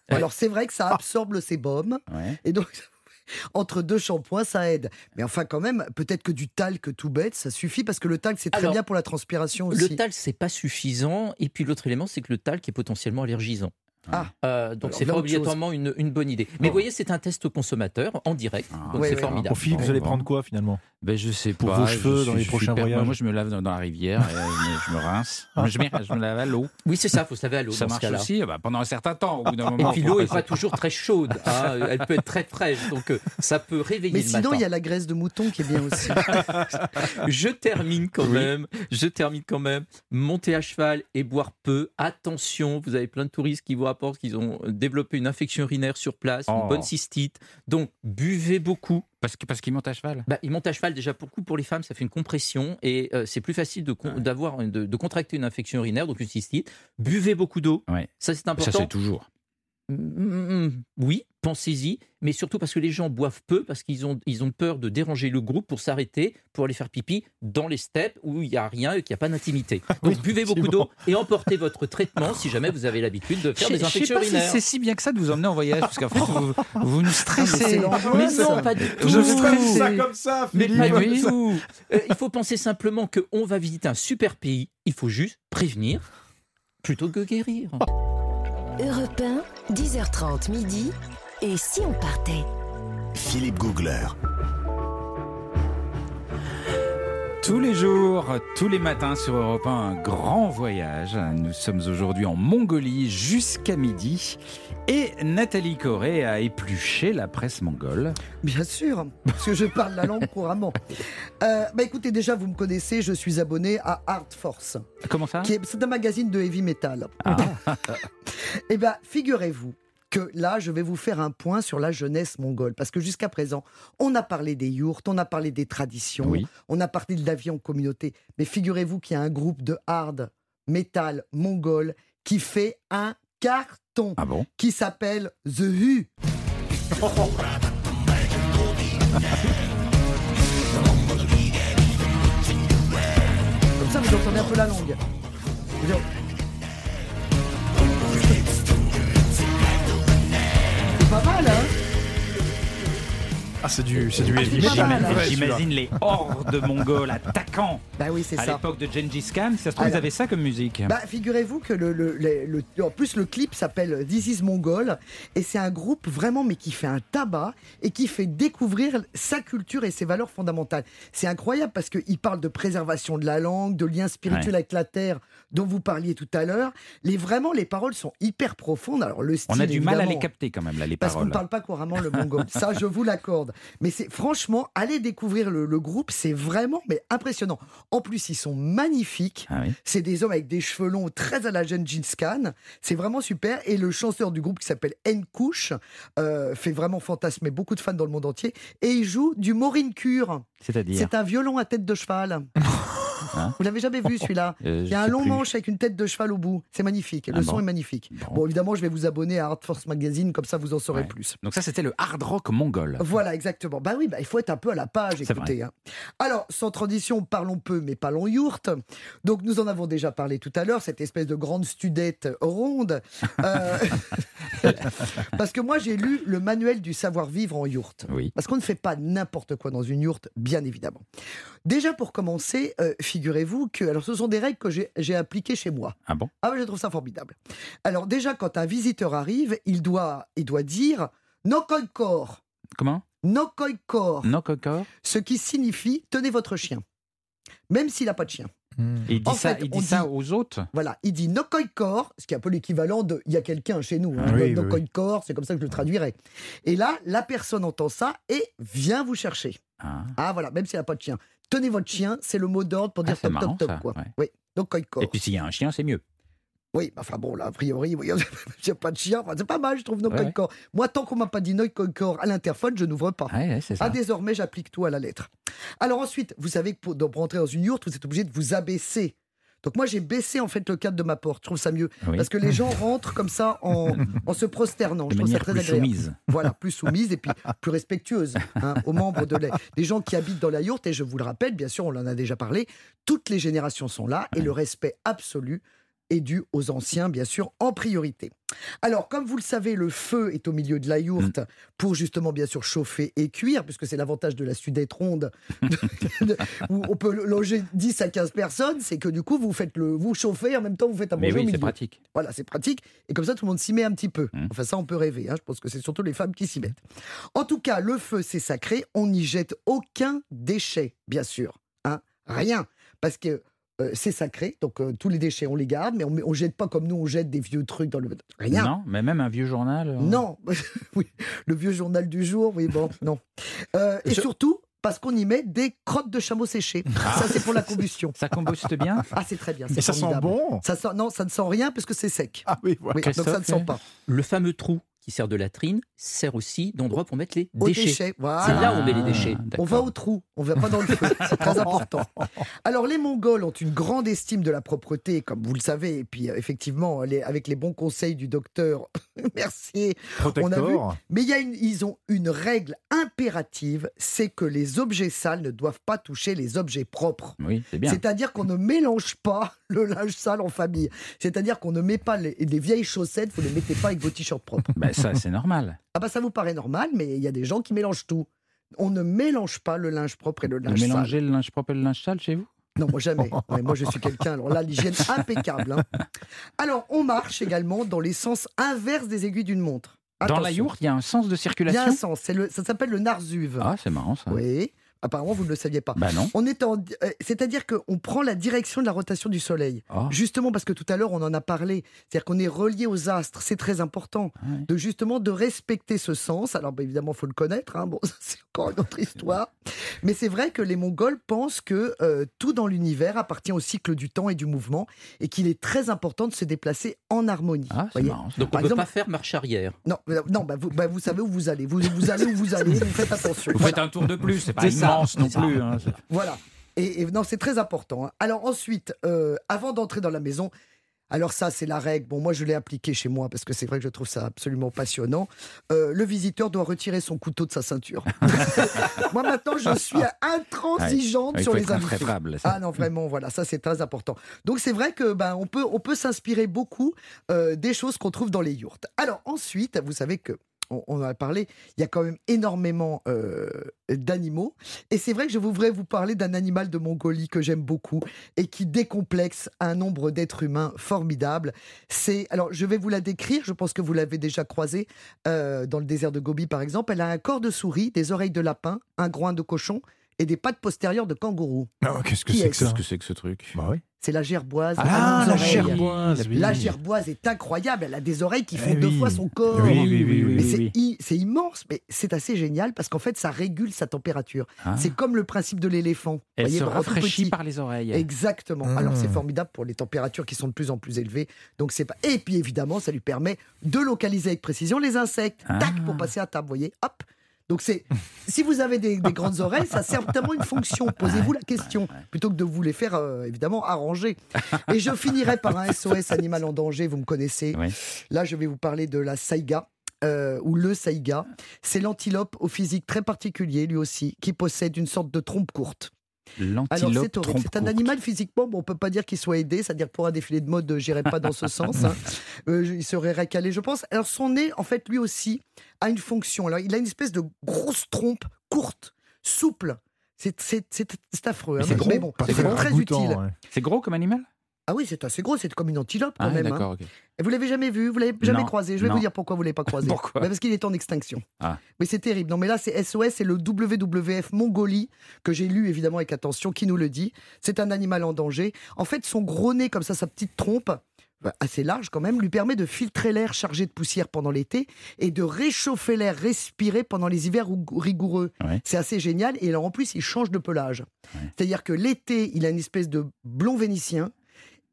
Alors c'est vrai que ça absorbe le sébum, et donc entre deux shampoings, ça aide. Mais enfin, quand même, peut-être que du talc tout bête, ça suffit parce que le talc, c'est très bien pour la transpiration aussi. Le talc, c'est pas suffisant. Et puis l'autre élément, c'est que le talc est potentiellement allergisant. Ah. Euh, donc c'est pas obligatoirement une, une, bonne idée. Mais vous voyez, c'est un test consommateur en direct, ah. donc c'est formidable. Au Philippe, vous allez prendre quoi finalement? Ben, je sais pour vos cheveux dans les prochains voyages. Moi, je me lave dans, la rivière, et je me rince. je, me, je me lave à l'eau. Oui, c'est ça, il faut se laver à l'eau. Ça marche aussi bah, pendant un certain temps. Au bout d'un moment, et puis l'eau n'est pas toujours très chaude. Hein. Elle peut être très fraîche, donc euh, ça peut réveiller Mais le sinon, il y a la graisse de mouton qui est bien aussi. je termine quand même. Je termine quand même. Monter à cheval et boire peu. Attention, vous avez plein de touristes qui vous qu'ils ont développer une infection urinaire sur place, une bonne oh. cystite. Donc, buvez beaucoup. Parce qu'ils parce qu'il monte à cheval bah, Il monte à cheval, déjà, beaucoup pour les femmes, ça fait une compression et euh, c'est plus facile de, d'avoir, de, de, contracter une infection urinaire, donc une cystite. Buvez beaucoup d'eau. Ça, c'est important. Ça, c'est toujours. Mm, mm, mm. Oui, pensez-y, mais surtout parce que les gens boivent peu, parce qu'ils ont, ils ont peur de déranger le groupe pour s'arrêter, pour aller faire pipi dans les steppes où il n'y a rien et qu'il n'y a pas d'intimité. Donc buvez beaucoup d'eau et emportez votre traitement si jamais vous avez l'habitude de faire des infections urinaires. c'est si bien que ça de vous emmener en voyage, parce qu'en fait, vous, nous stressez. mais non, pas du tout. Je stresse ça comme ça, Mais pas du tout. Euh, il faut penser simplement qu'on va visiter un super pays, il faut juste prévenir plutôt que guérir. Europe 1, 10h30 midi. Et si on partait? Philippe Googler. Tous les jours, tous les matins sur Europe 1, un grand voyage. Nous sommes aujourd'hui en Mongolie jusqu'à midi. Et Nathalie Corée a épluché la presse mongole. Bien sûr, parce que je parle la langue couramment. Euh, bah écoutez, déjà, vous me connaissez, je suis abonné à Art Force. Comment ça C'est un magazine de heavy metal. Ah. Eh bien, figurez-vous que là, je vais vous faire un point sur la jeunesse mongole. Parce que jusqu'à présent, on a parlé des yourtes, on a parlé des traditions, on a parlé de la vie en communauté. Mais figurez-vous qu'il y a un groupe de hard metal mongol qui fait un carton ah qui s'appelle The Hu. Comme ça, vous entendez un peu la langue. pas mal, hein? Ah, c'est du, c'est du J'imagine les hordes mongols attaquant. Bah oui, c'est à l'époque de Gengis Khan, ça se trouve, ils avaient ça comme musique. Bah, figurez-vous que le, le, le, en plus le clip s'appelle This is Mongol et c'est un groupe vraiment mais qui fait un tabac et qui fait découvrir sa culture et ses valeurs fondamentales. C'est incroyable parce qu'il parle de préservation de la langue, de lien spirituel avec la terre dont vous parliez tout à l'heure. Les vraiment les paroles sont hyper profondes. Alors le style, on a du mal à les capter quand même là les paroles. Parce qu'on ne parle pas couramment le mongol. ça je vous l'accorde. Mais c'est franchement, allez découvrir le, groupe, c'est vraiment mais impressionnant. En plus, ils sont magnifiques. Ah c'est des hommes avec des cheveux longs très à la Gengis Khan. C'est vraiment super. Et le chanteur du groupe qui s'appelle Nkouch euh, fait vraiment fantasmer beaucoup de fans dans le monde entier. Et il joue du Morin Cure. C'est-à-dire C'est un violon à tête de cheval. Hein Vous l'avez jamais vu celui-là euh, Il y a un long manche avec une tête de cheval au bout. C'est magnifique. Le ah son est magnifique. Bon. évidemment, je vais vous abonner à Hard Force Magazine, comme ça vous en saurez plus. Donc ça, c'était le hard rock mongol. Voilà, exactement. Bah oui, bah, il faut être un peu à la page, écoutez. Hein. Alors, sans transition, parlons peu, mais parlons yourte. Donc nous en avons déjà parlé tout à l'heure, cette espèce de grande studette ronde. Euh, parce que moi, j'ai lu le manuel du savoir-vivre en yourte. Oui. Parce qu'on ne fait pas n'importe quoi dans une yourte, bien évidemment. Déjà, pour commencer, euh, figurez-vous que. Alors, ce sont des règles que j'ai appliquées chez moi. Ah bon? Ah, je trouve ça formidable. Alors, déjà, quand un visiteur arrive, il doit, il doit dire Nokoikor. Comment? Nokoikor. Nokoikor. Ce qui signifie tenez votre chien. Même s'il n'a pas de chien. Hmm. Il dit, ça, il dit ça aux autres Voilà, il dit Nokoikor, ce qui est un peu l'équivalent de il y a quelqu'un chez nous. Hein, ah c'est comme ça que je le traduirais. Et là, la personne entend ça et vient vous chercher. Ah, ah voilà, même s'il n'y a pas de chien. Tenez votre chien, c'est le mot d'ordre pour ah, dire top, top, top. Quoi. Oui, Et puis s'il y a un chien, c'est mieux. Oui, enfin bon, là, a priori, il n'y a pas de chien. Enfin, c'est pas mal, je trouve, Nokoikor. Moi, tant qu'on m'a pas dit Nokoikor à l'interphone, je n'ouvre pas. Ah, désormais, j'applique tout à la lettre. Alors ensuite, vous savez que pour, pour rentrer dans une yourte, vous êtes obligé de vous abaisser donc moi j'ai baissé en fait le cadre de ma porte. Je trouve ça mieux parce que les gens rentrent comme ça en, se prosternant. De je trouve ça très plus soumise. Voilà, plus soumise et puis plus respectueuse hein, aux membres de des gens qui habitent dans la yourte. Et je vous le rappelle, bien sûr, on en a déjà parlé. Toutes les générations sont là et le respect absolu est dû aux anciens, bien sûr, en priorité. Alors, comme vous le savez, le feu est au milieu de la yourte mm. pour justement, bien sûr, chauffer et cuire, puisque c'est l'avantage de la sudette ronde, où on peut loger 10 à 15 personnes, c'est que du coup, vous faites le, vous chauffez, en même temps, vous faites un manger Mais oui, c'est pratique. Voilà, c'est pratique. Et comme ça, tout le monde s'y met un petit peu. Mm. Enfin, ça, on peut rêver. Hein. Je pense que c'est surtout les femmes qui s'y mettent. En tout cas, le feu, c'est sacré. On n'y jette aucun déchet, bien sûr. Hein. Rien. Parce que euh, c'est sacré, donc euh, tous les déchets on les garde, mais on ne jette pas comme nous on jette des vieux trucs dans le rien. Non, mais même un vieux journal. Euh. Non, oui, le vieux journal du jour, oui bon, non. et surtout parce qu'on y met des crottes de chameau séchées. Ah. Ça c'est pour la combustion. Ça combuste bien. Ah c'est très bien. Et ça sent bon. Ça sent, non, ça ne sent rien parce que c'est sec. Ah oui, voilà. donc ça ne sent pas. Le fameux trou qui sert de latrine sert aussi d'endroit pour mettre les déchets. C'est là où on met les déchets. On va au trou, on va pas dans le feu. C'est très important. Alors les Mongols ont une grande estime de la propreté, comme vous le savez, et puis euh, effectivement, avec les bons conseils du docteur Mercier, on a vu. Mais y a une, ils ont une règle impérative, c'est que les objets sales ne doivent pas toucher les objets propres. Oui, c'est bien. C'est-à-dire qu'on ne mélange pas le linge sale en famille. C'est-à-dire qu'on ne met pas les, vieilles chaussettes, vous ne les mettez pas avec vos t-shirts propres. Ben ça, c'est normal. Ah bah ça vous paraît normal, mais il y a des gens qui mélangent tout. On ne mélange pas le linge propre et le linge vous sale. Mélangez le linge propre et le linge sale chez vous? Non, moi jamais. moi, je suis quelqu'un. Alors là, l'hygiène impeccable. Hein. Alors, on marche également dans les sens inverses des aiguilles d'une montre. Dans la yourte, il y a un sens de circulation. Il y a un sens. ça s'appelle le narzuve. Ah, c'est marrant ça. Oui. Apparemment, vous ne le saviez pas. Bah non. On est en, euh, c'est-à-dire qu'on prend la direction de la rotation du Soleil. Ah. Justement parce que tout à l'heure on en a parlé. C'est-à-dire qu'on est relié aux astres. C'est très important ah de justement de respecter ce sens. Alors bah, évidemment, faut le connaître. Hein. Bon, c'est encore une autre histoire. Mais c'est vrai que les Mongols pensent que euh, tout dans l'univers appartient au cycle du temps et du mouvement et qu'il est très important de se déplacer en harmonie. Ah, marrant, Donc on ne peut pas faire marche arrière. Non, non, bah, vous, bah, vous, savez où vous allez. Vous, vous allez où vous allez. Vous faites attention. Vous faites un tour de plus. C'est pas ça non plus. Hein, voilà. Et, non, c'est très important. Hein. Alors ensuite, euh, avant d'entrer dans la maison, alors ça, c'est la règle. Bon, moi, je l'ai appliqué chez moi parce que c'est vrai que je trouve ça absolument passionnant. Euh, le visiteur doit retirer son couteau de sa ceinture. moi, maintenant, je suis intransigeante sur les invités. Ah non, vraiment, voilà, ça, c'est très important. Donc, c'est vrai que ben, on peut, on peut s'inspirer beaucoup euh, des choses qu'on trouve dans les yourtes. Alors ensuite, vous savez que on, en a parlé, il y a quand même énormément euh, d'animaux. Et c'est vrai que je voudrais vous parler d'un animal de Mongolie que j'aime beaucoup et qui décomplexe un nombre d'êtres humains formidables. C'est, alors je vais vous la décrire, je pense que vous l'avez déjà croisée euh, dans le désert de Gobi par exemple. Elle a un corps de souris, des oreilles de lapin, un groin de cochon et des pattes postérieures de kangourou. Ah, qu'est-ce que c'est que ça? Qu'est-ce que c'est que ce truc? Bah oui. C'est la gerboise. Ah, la gerboise. La gerboise est incroyable. Elle a des oreilles qui font eh deux fois son corps. Oui, oui, oui. c'est immense, mais c'est assez génial parce qu'en fait, ça régule sa température. Ah. C'est comme le principe de l'éléphant. Elle se rafraîchit par les oreilles. Exactement. Ah. Alors c'est formidable pour les températures qui sont de plus en plus élevées. Donc c'est pas. Et puis évidemment, ça lui permet de localiser avec précision les insectes. Tac pour passer à table. Vous voyez, hop. Donc c'est, si vous avez des, grandes oreilles, ça a certainement une fonction. Posez-vous la question plutôt que de vous les faire euh, évidemment arranger. Et je finirai par un SOS animal en danger. Vous me connaissez. Là, je vais vous parler de la saïga. Euh, ou le saïga, c'est l'antilope au physique très particulier, lui aussi, qui possède une sorte de trompe courte. Alors c'est C'est un animal physiquement, bon, on peut pas dire qu'il soit aidé, c'est-à-dire pour un défilé de mode, j'irai pas dans ce sens. Hein. Euh, il serait récalé, je pense. Alors son nez, en fait, lui aussi, a une fonction. Alors il a une espèce de grosse trompe courte, souple. C'est affreux. Hein, mais bon, c'est très utile. C'est gros comme animal? Ah oui, c'est assez gros, c'est comme une antilope quand ah, même. Hein. Et vous l'avez jamais vu, vous l'avez jamais croisé? Je vais vous dire pourquoi vous l'avez pas croisé. pourquoi? Bah, Parce qu'il est en extinction. Ah. Mais c'est terrible. Non, mais là c'est SOS, c'est le WWF Mongolie que j'ai lu évidemment avec attention. Qui nous le dit C'est un animal en danger. En fait, son gros nez comme ça, sa petite trompe, bah, assez large quand même, lui permet de filtrer l'air chargé de poussière pendant l'été et de réchauffer l'air respiré pendant les hivers rigoureux. C'est assez génial. Et alors en plus, il change de pelage. C'est-à-dire que l'été, il a une espèce de blond vénitien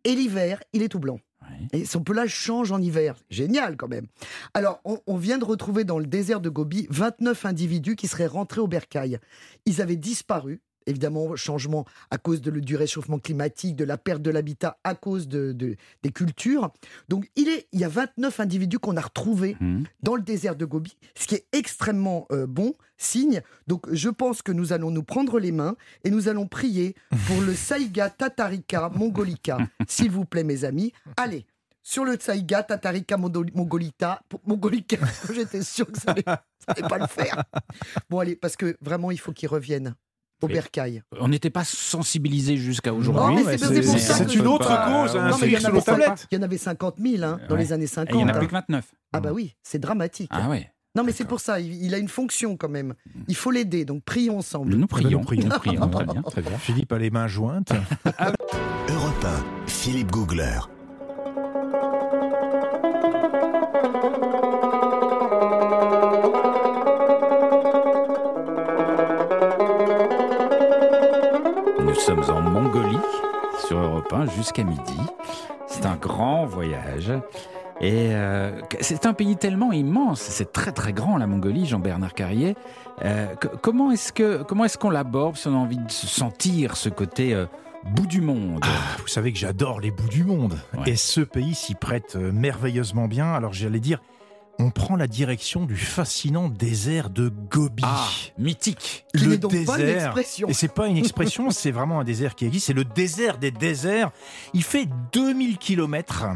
et l'hiver, il est tout blanc. Et son pelage change en hiver. Génial quand même. Alors, on, on, vient de retrouver dans le désert de Gobi 29 individus qui seraient rentrés au bercail. Ils avaient disparu évidemment changement à cause de, du réchauffement climatique, de la perte de l'habitat à cause de, des cultures. Donc il, est, il y a 29 individus qu'on a retrouvés mmh. dans le désert de Gobi, ce qui est extrêmement euh, bon signe. Donc je pense que nous allons nous prendre les mains et nous allons prier pour le Saïga Tatarika Mongolika. S'il vous plaît mes amis, allez sur le Saïga Tatarika Mongolita, Mongolika, j'étais sûr que ça n'allait pas le faire. Bon allez, parce que vraiment il faut qu'ils reviennent au bercail. On n'était pas sensibilisé jusqu'à aujourd'hui. C'est une autre cause. Hein, il, y en avait 50 000 hein, dans les années 50. il n'y en a plus que 29. Ah bah oui, c'est dramatique. Ah ouais. Non, mais c'est pour ça, il, a une fonction quand même. Il faut l'aider, donc prions ensemble. Nous prions, prions, prions. très bien, très bien. Philippe a les mains jointes. Europe 1, Philippe Googler. Sur Europe 1, jusqu'à midi. C'est un grand voyage. Et euh, c'est un pays tellement immense, c'est très très grand la Mongolie, Jean-Bernard Carrier. Euh, comment est-ce que comment est-ce qu'on l'aborde si on a envie de sentir ce côté euh, bout du monde? Ah, Vous savez que j'adore les bouts du monde, et ce pays s'y prête merveilleusement bien. Alors j'allais dire, on prend la direction du fascinant désert de Gobi. Ah, mythique. le désert. et c'est pas une expression, c'est vraiment un désert qui existe. C'est le désert des déserts. Il fait 2000 km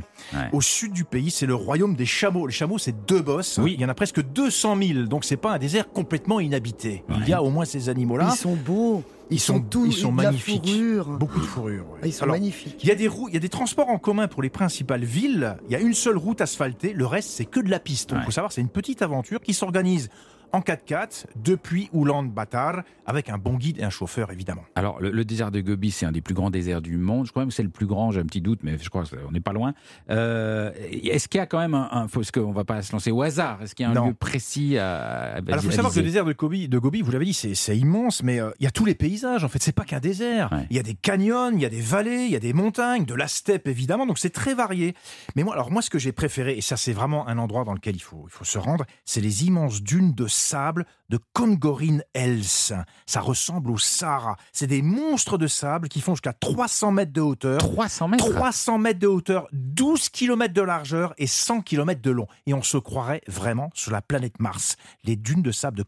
au sud du pays. C'est le royaume des chameaux. Les chameaux, c'est deux bosses. Oui. Il y en a presque 200 000. Donc c'est pas un désert complètement inhabité. Il y a au moins ces animaux-là. Ils sont beaux. Ils, sont, ils sont magnifiques. Beaucoup de fourrure. Ils sont magnifiques. Il y, a des il y a des transports en commun pour les principales villes. Il y a une seule route asphaltée. Le reste, c'est que de la piste. Il faut savoir, c'est une petite aventure qui s'organise en 4x4 depuis Oulan-Batar avec un bon guide et un chauffeur évidemment. Alors le, désert de Gobi c'est un des plus grands déserts du monde. Je crois même que c'est le plus grand. J'ai un petit doute, mais je crois qu'on n'est pas loin. Euh, est-ce qu'il y a quand même un, un parce qu'on va pas se lancer au hasard? Est-ce qu'il y a un lieu précis à, Alors il faut savoir que le désert de Gobi, de Gobi vous l'avez dit, c'est immense, mais euh, il y a tous les paysages. En fait, c'est pas qu'un désert. Il y a des canyons, il y a des vallées, il y a des montagnes, de la steppe évidemment. Donc c'est très varié. Mais moi, alors moi, ce que j'ai préféré, et ça c'est vraiment un endroit dans lequel il faut, il faut se rendre, c'est les immenses dunes de sable de Kongorin Els. Ça ressemble au Sahara. C'est des monstres de sable qui font jusqu'à 300 mètres de hauteur. 300 mètres 300 mètres de hauteur, 12 km de largeur et 100 km de long. Et on se croirait vraiment sur la planète Mars. Les dunes de sable de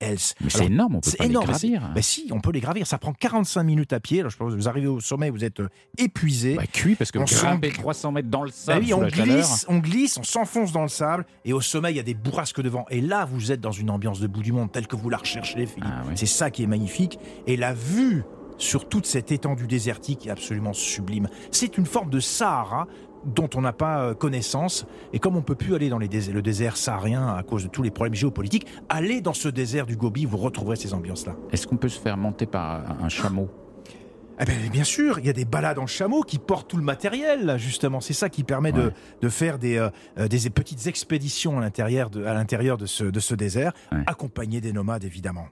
Mais c'est énorme, on peut pas énorme. les gravir. Ben si, on peut les gravir. Ça prend 45 minutes à pied. Alors, je pense que vous arrivez au sommet, vous êtes euh, épuisé. Bah, cuit, parce que on grimper 300 mètres dans le ben sable. oui, on glisse, on glisse, on s'enfonce dans le sable. Et au sommet, il y a des bourrasques de vent. Et là, vous êtes dans une ambiance de bout du monde telle que vous la recherchez, Philippe. Ah c'est ça qui est magnifique. Et la vue sur toute cette étendue désertique est absolument sublime. C'est une forme de Sahara dont on n'a pas euh, connaissance. Et comme on peut plus aller dans les le désert saharien à cause de tous les problèmes géopolitiques, allez dans ce désert du Gobi, vous retrouverez ces ambiances-là. Est-ce qu'on peut se faire monter par un chameau? Eh bien, bien sûr, il y a des balades en chameau qui portent tout le matériel, justement. C'est ça qui permet de, de, faire des, euh, euh, des petites expéditions à l'intérieur de, à l'intérieur de ce, de ce désert, accompagné des nomades, évidemment.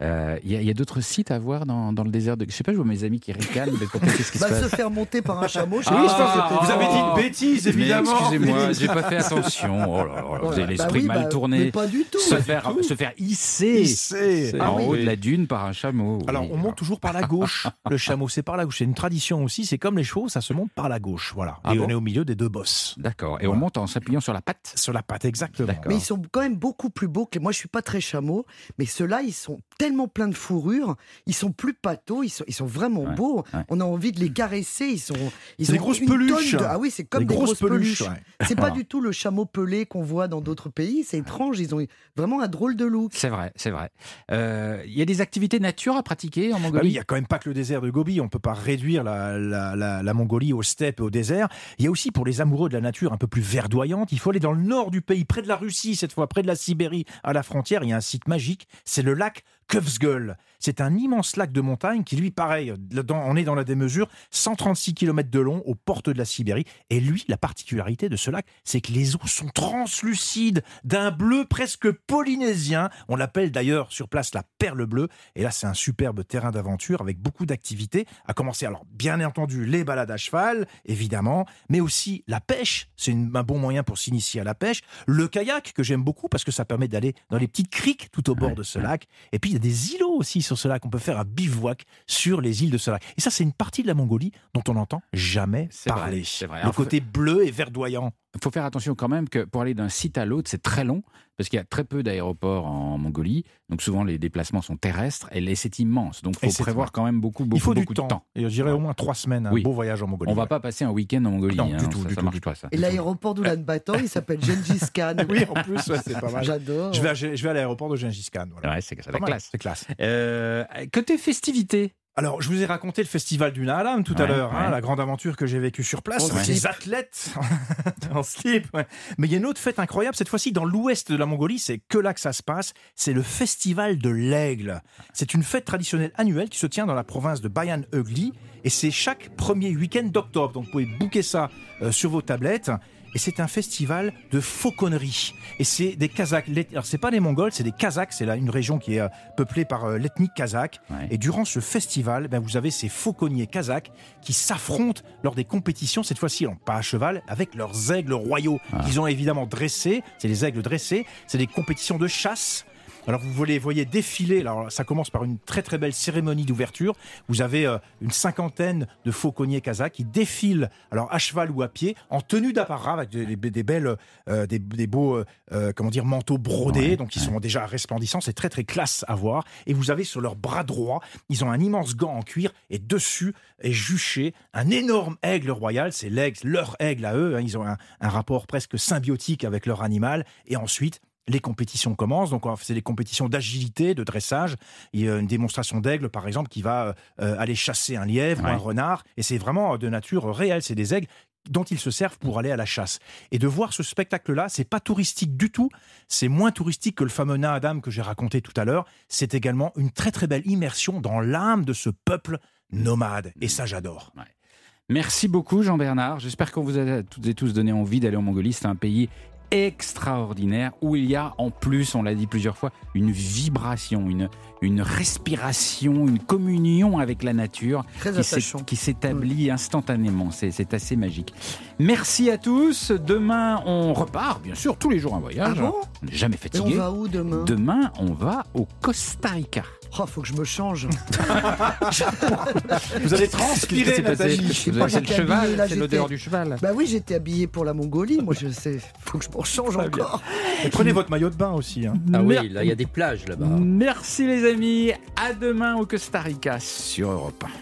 Il euh, y a, d'autres sites à voir dans, dans, le désert de. Je sais pas, je vois mes amis qui ricanent, mais qu'est-ce qui se bah, passe Se faire monter par un chameau. Je ah, vous avez dit une bêtise, évidemment. Excusez-moi, j'ai pas fait attention. Oh là là, vous avez bah l'esprit mal bah, tourné. Mais pas du tout. Se faire, se faire hisser, en ah haut de la dune par un chameau. Alors, on monte toujours par la gauche. le chameau, c'est par la gauche. C'est une tradition aussi. C'est comme les chevaux, ça se monte par la gauche. Voilà. Ah et on est au milieu des deux bosses. D'accord. Et on monte en s'appuyant sur la patte. Sur la patte, exactement. Mais ils sont quand même beaucoup plus beaux que moi. Je suis pas très chameau, mais ceux-là, ils sont tellement pleins de fourrure, ils sont plus pâteaux, ils sont, ils sont vraiment beaux. On a envie de les caresser, ils sont. Ils ont des grosses peluches. Ah oui, c'est comme des, grosses, peluches. C'est pas du tout le chameau pelé qu'on voit dans d'autres pays, c'est étrange, ils ont vraiment un drôle de look. C'est vrai, c'est vrai. Euh, il y a des activités nature à pratiquer en Mongolie? bah Il n'y a quand même pas que le désert de Gobi, on peut pas réduire la, la, Mongolie aux steppes et au désert. Il y a aussi pour les amoureux de la nature un peu plus verdoyante, il faut aller dans le nord du pays, près de la Russie cette fois, près de la Sibérie, à la frontière, il y a un site magique, c'est le lac Kövsgöl. C'est un immense lac de montagne qui, lui, pareil, on est dans la démesure, 136 km de long aux portes de la Sibérie. Et lui, la particularité de ce lac, c'est que les eaux sont translucides, d'un bleu presque polynésien. On l'appelle d'ailleurs sur place la perle bleue. Et là, c'est un superbe terrain d'aventure avec beaucoup d'activités. À commencer, alors, bien entendu, les balades à cheval, évidemment, mais aussi la pêche. C'est un bon moyen pour s'initier à la pêche. Le kayak, que j'aime beaucoup parce que ça permet d'aller dans les petites criques tout au bord de ce lac. Et puis, y a des îlots aussi sur ce lac. On peut faire un bivouac sur les îles de ce lac. Et ça, c'est une partie de la Mongolie dont on n'entend jamais parler. Vrai, Le côté bleu et verdoyant. Il faut faire attention quand même que pour aller d'un site à l'autre, c'est très long parce qu'il y a très peu d'aéroports en Mongolie. Donc souvent les déplacements sont terrestres et c'est immense. Donc il faut prévoir quand même beaucoup, beaucoup, il faut du temps. Et je dirais au moins trois semaines, un beau voyage en Mongolie. On va pas passer un week-end en Mongolie. Non, du hein, tout, ça, du marche Pas, ça. Et l'aéroport d'Oulan-Bator, il s'appelle Gengis Khan. oui, en plus, c'est pas mal. J'adore. Je vais, à, je vais à l'aéroport de Gengis Khan. Ouais, c'est classe. C'est classe. Euh, côté festivités, alors, je vous ai raconté le festival du Naalam tout à l'heure, hein, la grande aventure que j'ai vécue sur place, avec les athlètes en slip. Mais il y a une autre fête incroyable, cette fois-ci dans l'ouest de la Mongolie, c'est que là que ça se passe, c'est le festival de l'aigle. C'est une fête traditionnelle annuelle qui se tient dans la province de Bayan Ugly, et c'est chaque premier week-end d'octobre. Donc, vous pouvez booker ça euh, sur vos tablettes et c'est un festival de fauconnerie. Et c'est des Kazakhs. Alors c'est pas les Mongols, c'est des Kazakhs. C'est là une région qui est euh, peuplée par euh, l'ethnie kazakh. Et durant ce festival, ben, vous avez ces fauconniers kazakhs qui s'affrontent lors des compétitions. Cette fois-ci, pas à cheval, avec leurs aigles royaux ah. qu'ils ont évidemment dressés. C'est les aigles dressés. C'est des compétitions de chasse alors vous les voyez défiler. Alors ça commence par une très très belle cérémonie d'ouverture. Vous avez euh, une cinquantaine de fauconniers kazakhs qui défilent, alors à cheval ou à pied, en tenue d'apparat avec des, belles, euh, des, beaux, euh, comment dire, manteaux brodés, donc ils sont déjà resplendissants. C'est très très classe à voir. Et vous avez sur leur bras droit, ils ont un immense gant en cuir et dessus est juché un énorme aigle royal. C'est l'aigle, leur aigle à eux. Hein. Ils ont un, un rapport presque symbiotique avec leur animal. Et ensuite, les compétitions commencent. Donc, c'est des compétitions d'agilité, de dressage. Il y a une démonstration d'aigle, par exemple, qui va euh, aller chasser un lièvre ou un renard. Et c'est vraiment de nature réelle. C'est des aigles dont ils se servent pour aller à la chasse. Et de voir ce spectacle-là, c'est pas touristique du tout. C'est moins touristique que le fameux Naadam que j'ai raconté tout à l'heure. C'est également une très très belle immersion dans l'âme de ce peuple nomade. Et ça, j'adore. Merci beaucoup Jean-Bernard. J'espère qu'on vous a toutes et tous donné envie d'aller en Mongolie. C'est un pays extraordinaire où il y a en plus, on l'a dit plusieurs fois, une vibration, une, une respiration, une communion avec la nature qui s'établit instantanément. C'est assez magique. Merci à tous. Demain, on repart, bien sûr, tous les jours un voyage. Ah on n'est jamais fatigué. Et on va où demain? Demain, on va au Costa Rica. Oh, faut que je me change. Vous allez transpirer, Nathalie. C'est le cheval, c'est l'odeur du cheval. Bah oui, j'étais habillé pour la Mongolie. Moi, je sais, faut que je m'en change encore. prenez votre maillot de bain aussi. Hein. Ah oui, là, il y a des plages là-bas. Merci les amis. À demain au Costa Rica sur Europe 1.